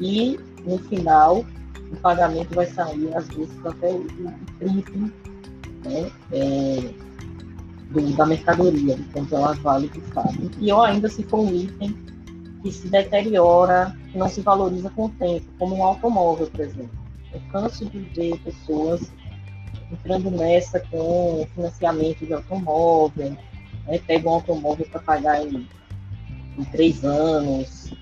e no final o pagamento vai sair, às vezes, até o triplo né, é, da mercadoria, quanto ela vale de fato. E pior ainda se for um item que se deteriora, que não se valoriza com o tempo, como um automóvel, por exemplo. Eu canso de ver pessoas entrando nessa com financiamento de automóvel, né, pega um automóvel para pagar em, em três anos,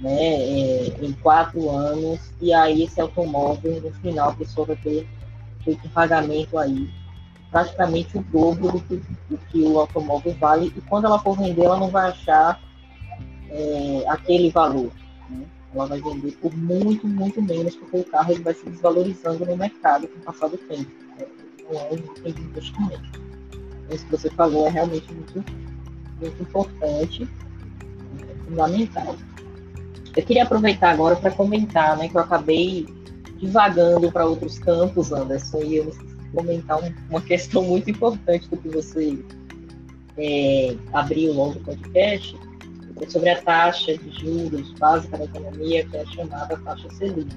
né, é, em quatro anos, e aí esse automóvel, no final, a pessoa vai ter feito um pagamento aí praticamente o dobro do que, do que o automóvel vale, e quando ela for vender, ela não vai achar é, aquele valor. Né? Ela vai vender por muito, muito menos, porque o carro ele vai se desvalorizando no mercado com o passar do tempo. Né? Não é um investimento. Isso que você falou é realmente muito, muito importante, é fundamental. Eu queria aproveitar agora para comentar, né, que eu acabei divagando para outros campos, Anderson, e eu comentar uma questão muito importante do que você é, abriu logo do podcast, sobre a taxa de juros básica da economia, que é chamada taxa Selic.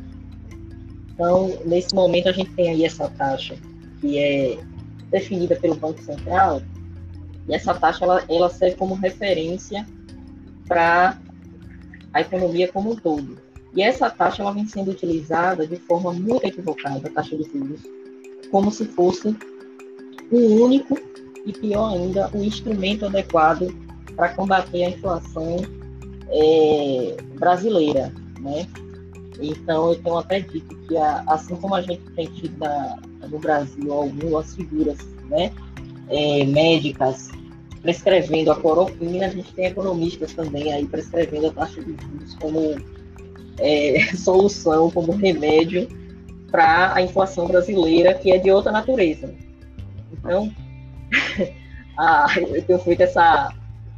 Então, nesse momento, a gente tem aí essa taxa que é definida pelo Banco Central, e essa taxa ela, ela serve como referência para a economia como um todo. E essa taxa ela vem sendo utilizada de forma muito equivocada, a taxa de juros, como se fosse um único e pior ainda, o um instrumento adequado para combater a inflação é, brasileira, né? Então, eu tenho até dito que, a, assim como a gente tem tido na, no Brasil algumas figuras né, é, médicas prescrevendo a clorofina, a gente tem economistas também aí prescrevendo a taxa de juros como é, *laughs* solução, como remédio para a inflação brasileira, que é de outra natureza. Então, *laughs* a, eu tenho feito essa,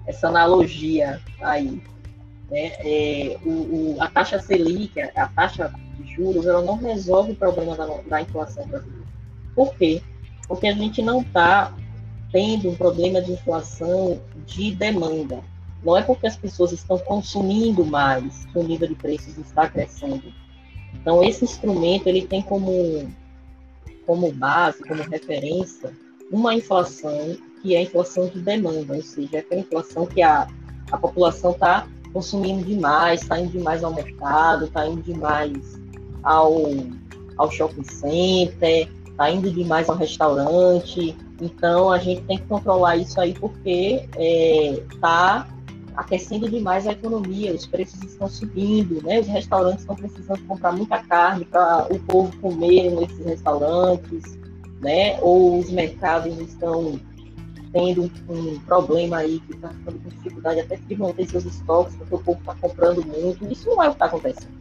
essa analogia aí. Né? É, o, o, a taxa Selic, a taxa de juros, ela não resolve o problema da, da inflação brasileira. Por quê? Porque a gente não está tendo um problema de inflação de demanda. Não é porque as pessoas estão consumindo mais que o nível de preços está crescendo. Então, esse instrumento ele tem como, como base, como referência, uma inflação que é a inflação de demanda, ou seja, é aquela inflação que a, a população está consumindo demais, está indo demais ao mercado, está indo demais ao, ao shopping center, está indo demais ao restaurante. Então a gente tem que controlar isso aí porque está é, aquecendo demais a economia, os preços estão subindo, né? Os restaurantes estão precisando comprar muita carne para o povo comer nesses restaurantes, né? Ou os mercados estão tendo um problema aí que está ficando com dificuldade até de manter seus estoques, porque o povo está comprando muito. Isso não é o que está acontecendo.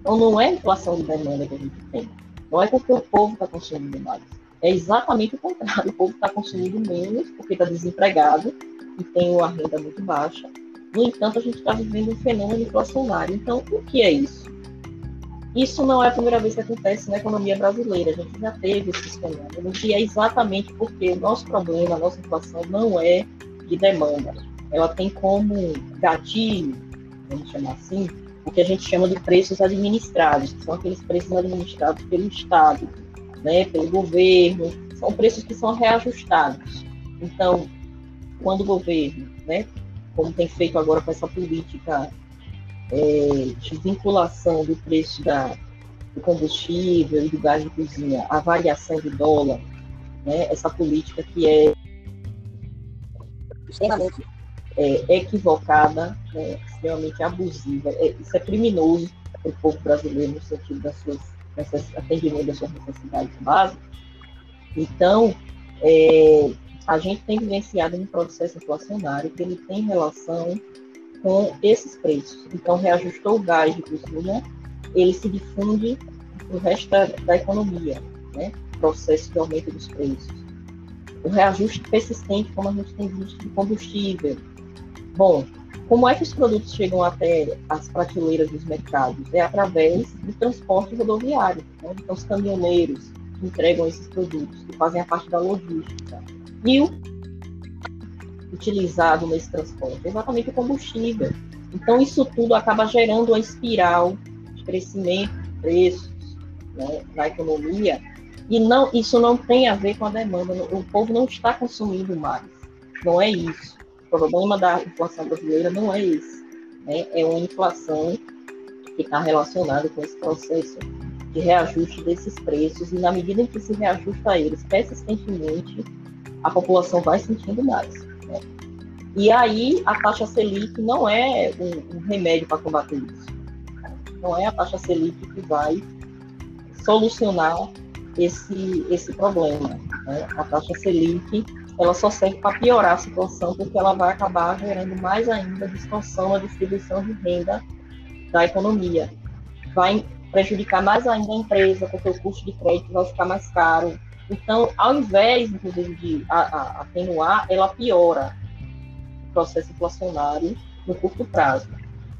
Então não é inflação de demanda que a gente tem. Não é porque o povo está consumindo mais. É exatamente o contrário. O povo está consumindo menos porque está desempregado e tem uma renda muito baixa. No entanto, a gente está vivendo um fenômeno inflacionário. Então, o que é isso? Isso não é a primeira vez que acontece na economia brasileira. A gente já teve esse fenômeno, que é exatamente porque o nosso problema, a nossa inflação, não é de demanda. Ela tem como gatilho, vamos chamar assim, o que a gente chama de preços administrados, que são aqueles preços administrados pelo Estado. né, pelo governo, são preços que são reajustados. Então, quando o governo, né, como tem feito agora com essa política é, de vinculação do preço da, do combustível e do gás de cozinha, a variação do dólar, né, essa política que é extremamente é, equivocada, né, extremamente abusiva. É, isso é criminoso para o povo brasileiro no sentido das suas atendimento das suas necessidades básicas. Então, é, a gente tem vivenciado um processo inflacionário que ele tem relação com esses preços. Então, reajustou o gás de cozinha, ele se difunde para o resto da, da economia, né? processo de aumento dos preços. O reajuste persistente, como a gente tem visto de combustível. Bom, como é que os produtos chegam até as prateleiras dos mercados? É através do transporte rodoviário. Né? Então, os caminhoneiros entregam esses produtos, que fazem a parte da logística. E o utilizado nesse transporte? Exatamente o combustível. Então, isso tudo acaba gerando uma espiral de crescimento de preços né, na economia. E não, isso não tem a ver com a demanda. O povo não está consumindo mais. Não é isso. O problema da inflação brasileira não é esse. Né? É uma inflação que está relacionada com esse processo de reajuste desses preços, e na medida em que se reajusta eles persistentemente, a população vai sentindo mais. E aí, a taxa Selic não é um, um remédio para combater isso. Não é a taxa Selic que vai solucionar esse, esse problema. Né? A taxa Selic ela só serve para piorar a situação, porque ela vai acabar gerando mais ainda distorção na distribuição de renda da economia. Vai prejudicar mais ainda a empresa, porque o custo de crédito vai ficar mais caro. Então, ao invés, inclusive, de atenuar, ela piora processo inflacionário no curto prazo.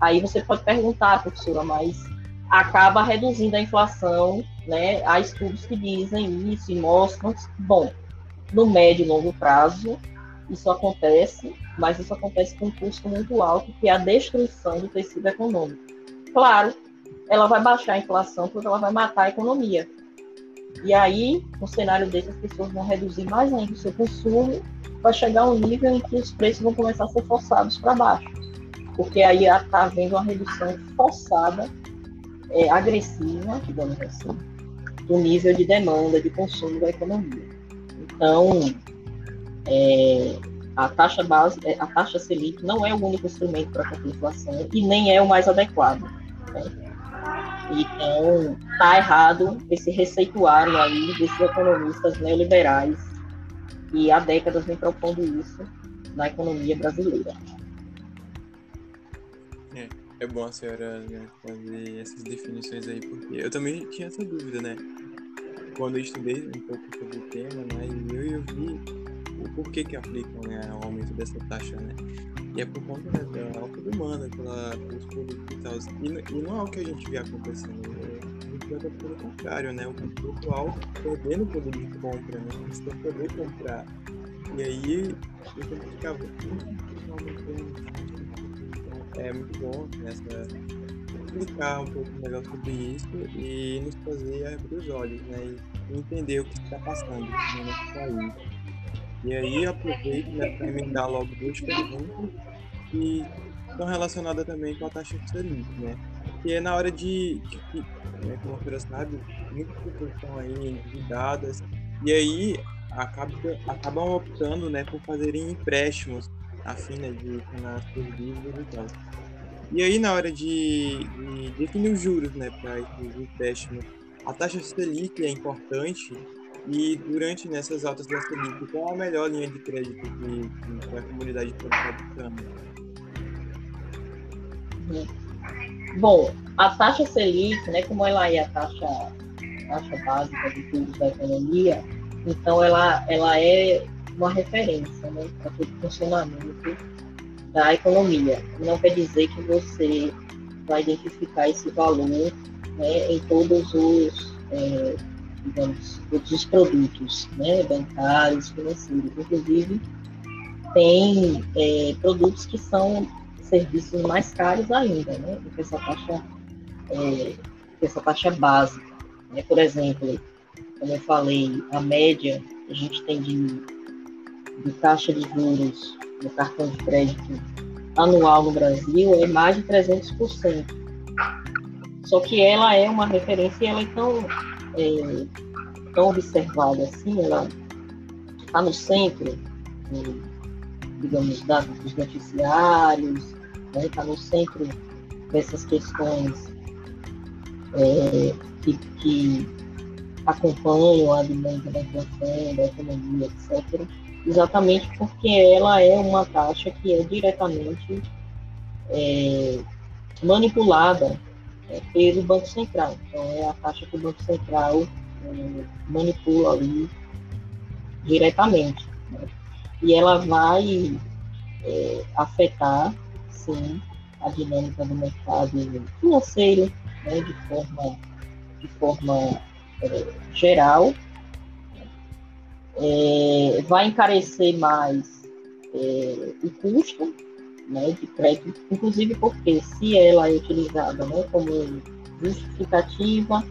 Aí você pode perguntar, professora, mas acaba reduzindo a inflação, né? Há estudos que dizem isso e mostram. Bom, no médio e longo prazo, isso acontece, mas isso acontece com um custo muito alto, que é a destruição do tecido econômico. Claro, ela vai baixar a inflação porque ela vai matar a economia. E aí, no cenário desse, as pessoas vão reduzir mais ainda o seu consumo, vai chegar um nível em que os preços vão começar a ser forçados para baixo. Porque aí está havendo uma redução forçada, é, agressiva, digamos assim, do nível de demanda, de consumo da economia. Então, é, a taxa base, é, a taxa Selic não é o único instrumento para a inflação e nem é o mais adequado. Né? Então, está errado esse receituário aí desses economistas neoliberais que há décadas vem propondo isso na economia brasileira. É, é bom a senhora né, fazer essas definições aí, porque eu também tinha essa dúvida, né? quando eu estudei um pouco sobre o tema, né, e eu, eu vi o porquê que aplicam né, o aumento dessa taxa, né? E é por conta né, da alta demanda pela, pelos produtos e tal. E, e não é algo que a gente vê acontecendo. É, muito pelo contrário, né? O pessoal perdendo o poder de compra, né? Eles estão poder comprar. E aí, eu ficava é muito bom nessa explicar um pouco melhor sobre isso e nos fazer abrir os olhos, né? E entender o que está passando no nosso país. E aí aproveito né, para emendar logo duas perguntas que estão relacionadas também com a taxa de Selic, né? Que é na hora de, de né, como a sabe, muitas pessoas estão aí endividadas e aí acabam, acabam optando né, por fazerem empréstimos a fim né, de tornar suas e tal. E aí, na hora de, de definir os juros né, para esses empréstimos, a taxa Selic é importante e durante nessas altas da Selic, qual a melhor linha de crédito que, que a comunidade pode estar buscando? Bom, a taxa Selic, né, como ela é a taxa, taxa básica de juros da economia, então ela, ela é uma referência né, para todo o funcionamento da economia. Não quer dizer que você vai identificar esse valor né, em todos os, é, digamos, todos os produtos né, bancários, financeiros. Inclusive, tem é, produtos que são serviços mais caros ainda, né, do que essa taxa, é, essa taxa básica. Né? Por exemplo, como eu falei, a média a gente tem de, de taxa de juros no cartão de crédito anual no Brasil é mais de 300%. Só que ela é uma referência e ela é tão, é, tão observada assim, ela está no centro, digamos, das, dos noticiários, né, tá no centro dessas questões é, que, que acompanham a dinâmica da inflação, da economia, etc., exatamente porque ela é uma taxa que é diretamente é, manipulada é, pelo Banco Central. Então, é a taxa que o Banco Central é, manipula ali diretamente. Né? E ela vai é, afetar, sim, a dinâmica do mercado financeiro né, de forma, de forma é, geral, é, vai encarecer mais é, o custo né, de crédito, inclusive porque se ela é utilizada né, como justificativa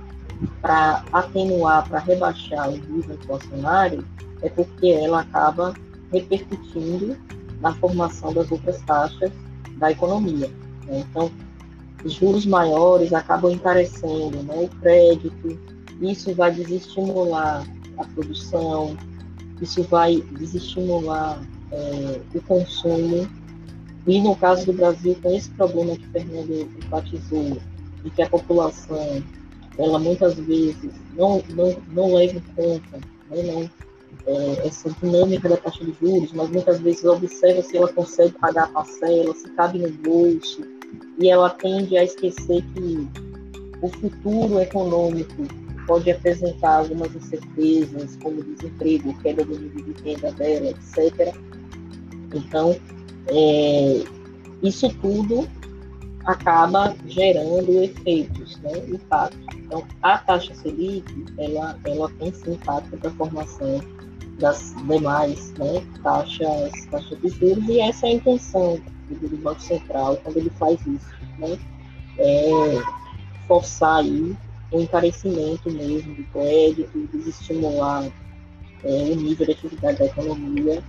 para atenuar, para rebaixar o nível inflacionário, é porque ela acaba repercutindo na formação das outras taxas da economia. Né? Então, os juros maiores acabam encarecendo né, o crédito, isso vai desestimular a produção, isso vai desestimular é, o consumo. E no caso do Brasil, com esse problema que Fernando enfatizou, de que a população, ela muitas vezes não, não, não leva em conta né, não, é, essa dinâmica da taxa de juros, mas muitas vezes observa se ela consegue pagar a parcela, se cabe no bolso, e ela tende a esquecer que o futuro econômico pode apresentar algumas incertezas, como desemprego, queda do nível de renda dela, etc. Então, é, isso tudo acaba gerando efeitos, né, impacto. Então, a taxa Selic, ela, ela tem sim impacto para a formação das demais né, taxas, taxas de juros, e essa é a intenção do Banco Central quando ele faz isso, né, é forçar aí o encarecimento mesmo do crédito, desestimular é, o nível de atividade da economia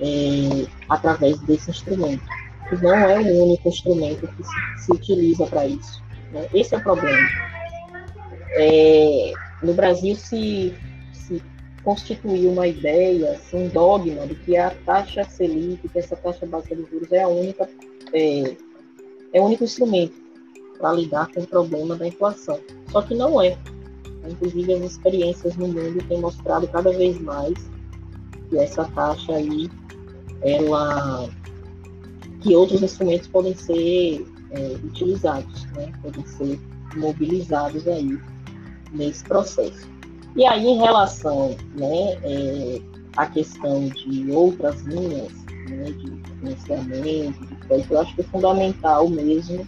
é, através desse instrumento, que não é o único instrumento que se, se utiliza para isso. Né? Esse é o problema. É, no Brasil se, se constituiu uma ideia, assim, um dogma de que a taxa Selic, que essa taxa básica de juros é a única é, é o único instrumento para lidar com o problema da inflação. Só que não é. Inclusive, as experiências no mundo têm mostrado cada vez mais que essa taxa aí, ela, que outros instrumentos podem ser é, utilizados, né? podem ser mobilizados aí nesse processo. E aí, em relação né, é, à questão de outras linhas né, de financiamento, de crédito, eu acho que é fundamental mesmo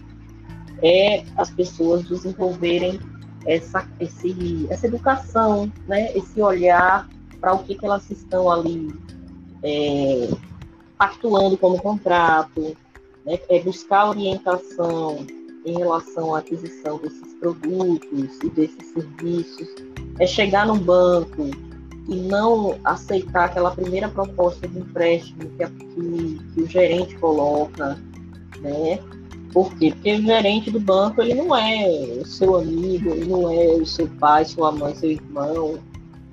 é as pessoas desenvolverem essa, esse, essa educação, né, esse olhar para o que, que elas estão ali é, como contrato, né, é buscar orientação em relação à aquisição desses produtos e desses serviços, é chegar no banco e não aceitar aquela primeira proposta de empréstimo que, a, que, que o gerente coloca, né? Por quê? Porque o gerente do banco ele não é seu amigo, ele não é o seu pai, sua mãe, seu irmão,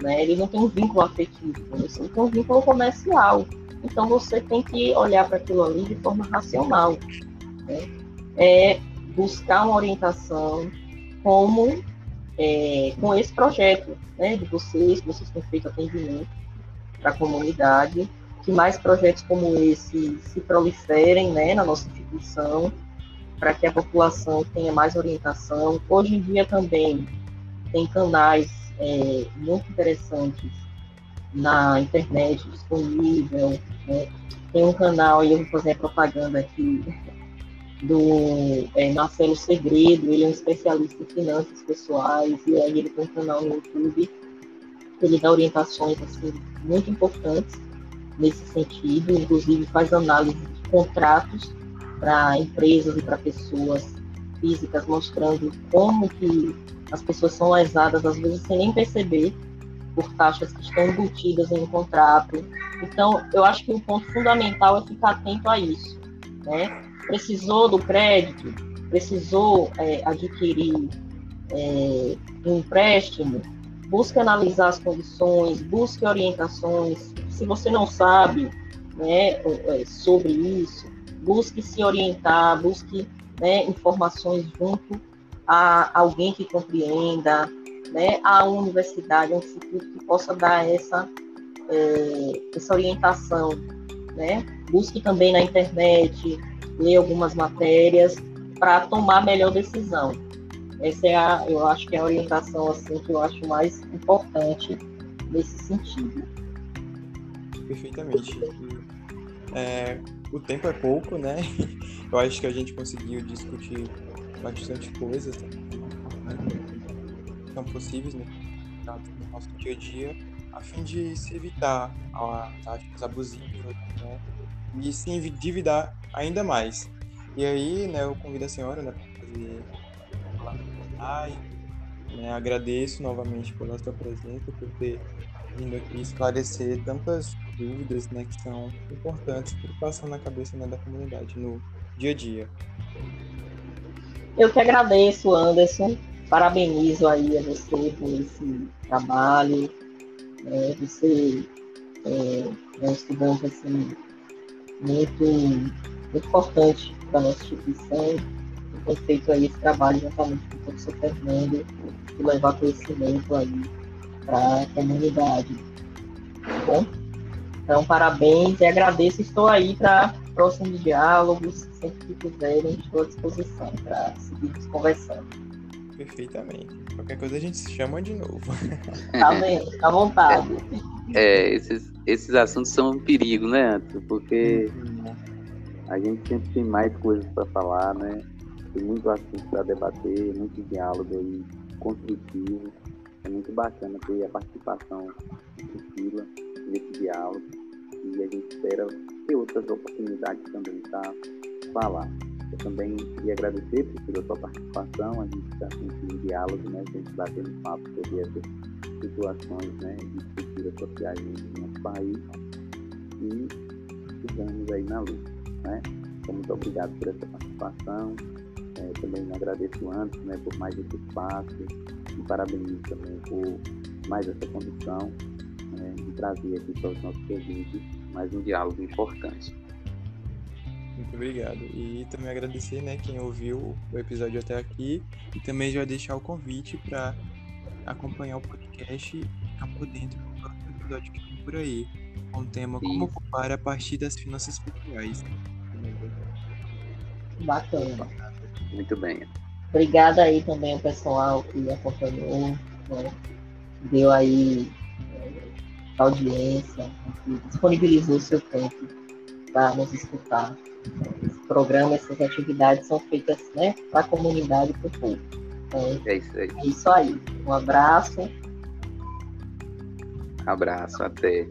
né? Ele não tem um vínculo afetivo ele tem um vínculo comercial. Então você tem que olhar para aquilo ali de forma racional. Né? É buscar uma orientação como é, com esse projeto né, de vocês, que vocês têm feito atendimento para a comunidade, que mais projetos como esse se proliferem né, na nossa instituição para que a população tenha mais orientação. Hoje em dia também tem canais é, muito interessantes na internet disponível. Né? Tem um canal, e eu vou fazer a propaganda aqui, do é, Marcelo Segredo, ele é um especialista em finanças pessoais, e aí ele tem um canal no YouTube, ele dá orientações assim, muito importantes nesse sentido, inclusive faz análise de contratos para empresas e para pessoas físicas mostrando como que as pessoas são lesadas, às vezes sem nem perceber, por taxas que estão embutidas em um contrato. Então, eu acho que o ponto fundamental é ficar atento a isso. Né? Precisou do crédito, precisou é, adquirir é, um empréstimo, busque analisar as condições, busque orientações. Se você não sabe né, é, sobre isso, busque se orientar, busque né, informações junto a alguém que compreenda, né, a universidade, um instituto que possa dar essa, é, essa orientação. Né? Busque também na internet, ler algumas matérias para tomar a melhor decisão. Essa é a, eu acho que é a orientação assim que eu acho mais importante nesse sentido. Perfeitamente. É, o tempo é pouco, né? *laughs* Eu acho que a gente conseguiu discutir bastante coisas né? que são possíveis né? no nosso dia a dia, a fim de se evitar táticas abusivas né? E se endividar ainda mais. E aí, né, eu convido a senhora né, para fazer Ai, né, agradeço novamente pela sua presença, por ter vindo aqui esclarecer tantas dúvidas né, que são importantes que passam na cabeça né, da comunidade no dia a dia. Eu que agradeço, Anderson. Parabenizo aí a você por esse trabalho. É, você é, é um estudante assim, muito, muito importante para a nossa instituição foi feito aí esse trabalho juntamente com o professor Fernando de levar conhecimento aí para a comunidade. Tá bom? Então, parabéns e agradeço. Estou aí para próximos diálogos. Sempre que quiserem, estou à disposição para seguirmos conversando. Perfeitamente. Qualquer coisa a gente se chama de novo. Tá bem, à vontade. *laughs* É, esses, esses assuntos são um perigo, né, Antônio? Porque a gente sempre tem mais coisas para falar, né? tem muito assunto para debater, muito diálogo aí construtivo. É muito bacana ter a participação do Fila nesse diálogo e a gente espera ter outras oportunidades também para falar. Eu também queria agradecer pela sua participação, a gente está sempre em diálogo, né, a gente batendo papo sobre essas situações né, de estruturas sociais no nosso país e ficamos aí na luta. Né? Então, muito obrigado por essa participação. É, também agradeço antes né, por mais esse espaço e parabenizo também por mais essa condição né, de trazer aqui para os nossos ouvintes mais um diálogo importante. Muito obrigado. E também agradecer né, quem ouviu o episódio até aqui e também já deixar o convite para acompanhar o podcast e ficar por dentro do próximo episódio que vem por aí, com o tema Isso. Como ocupar a partir das finanças pessoais. Bacana. Muito bem. Obrigada aí também ao pessoal que acompanhou, né? deu aí é, audiência, que disponibilizou seu tempo para nos escutar. Esse programa, essas atividades são feitas né, para a comunidade e para o povo. Então, é isso aí. É isso aí. Um abraço. Abraço, até.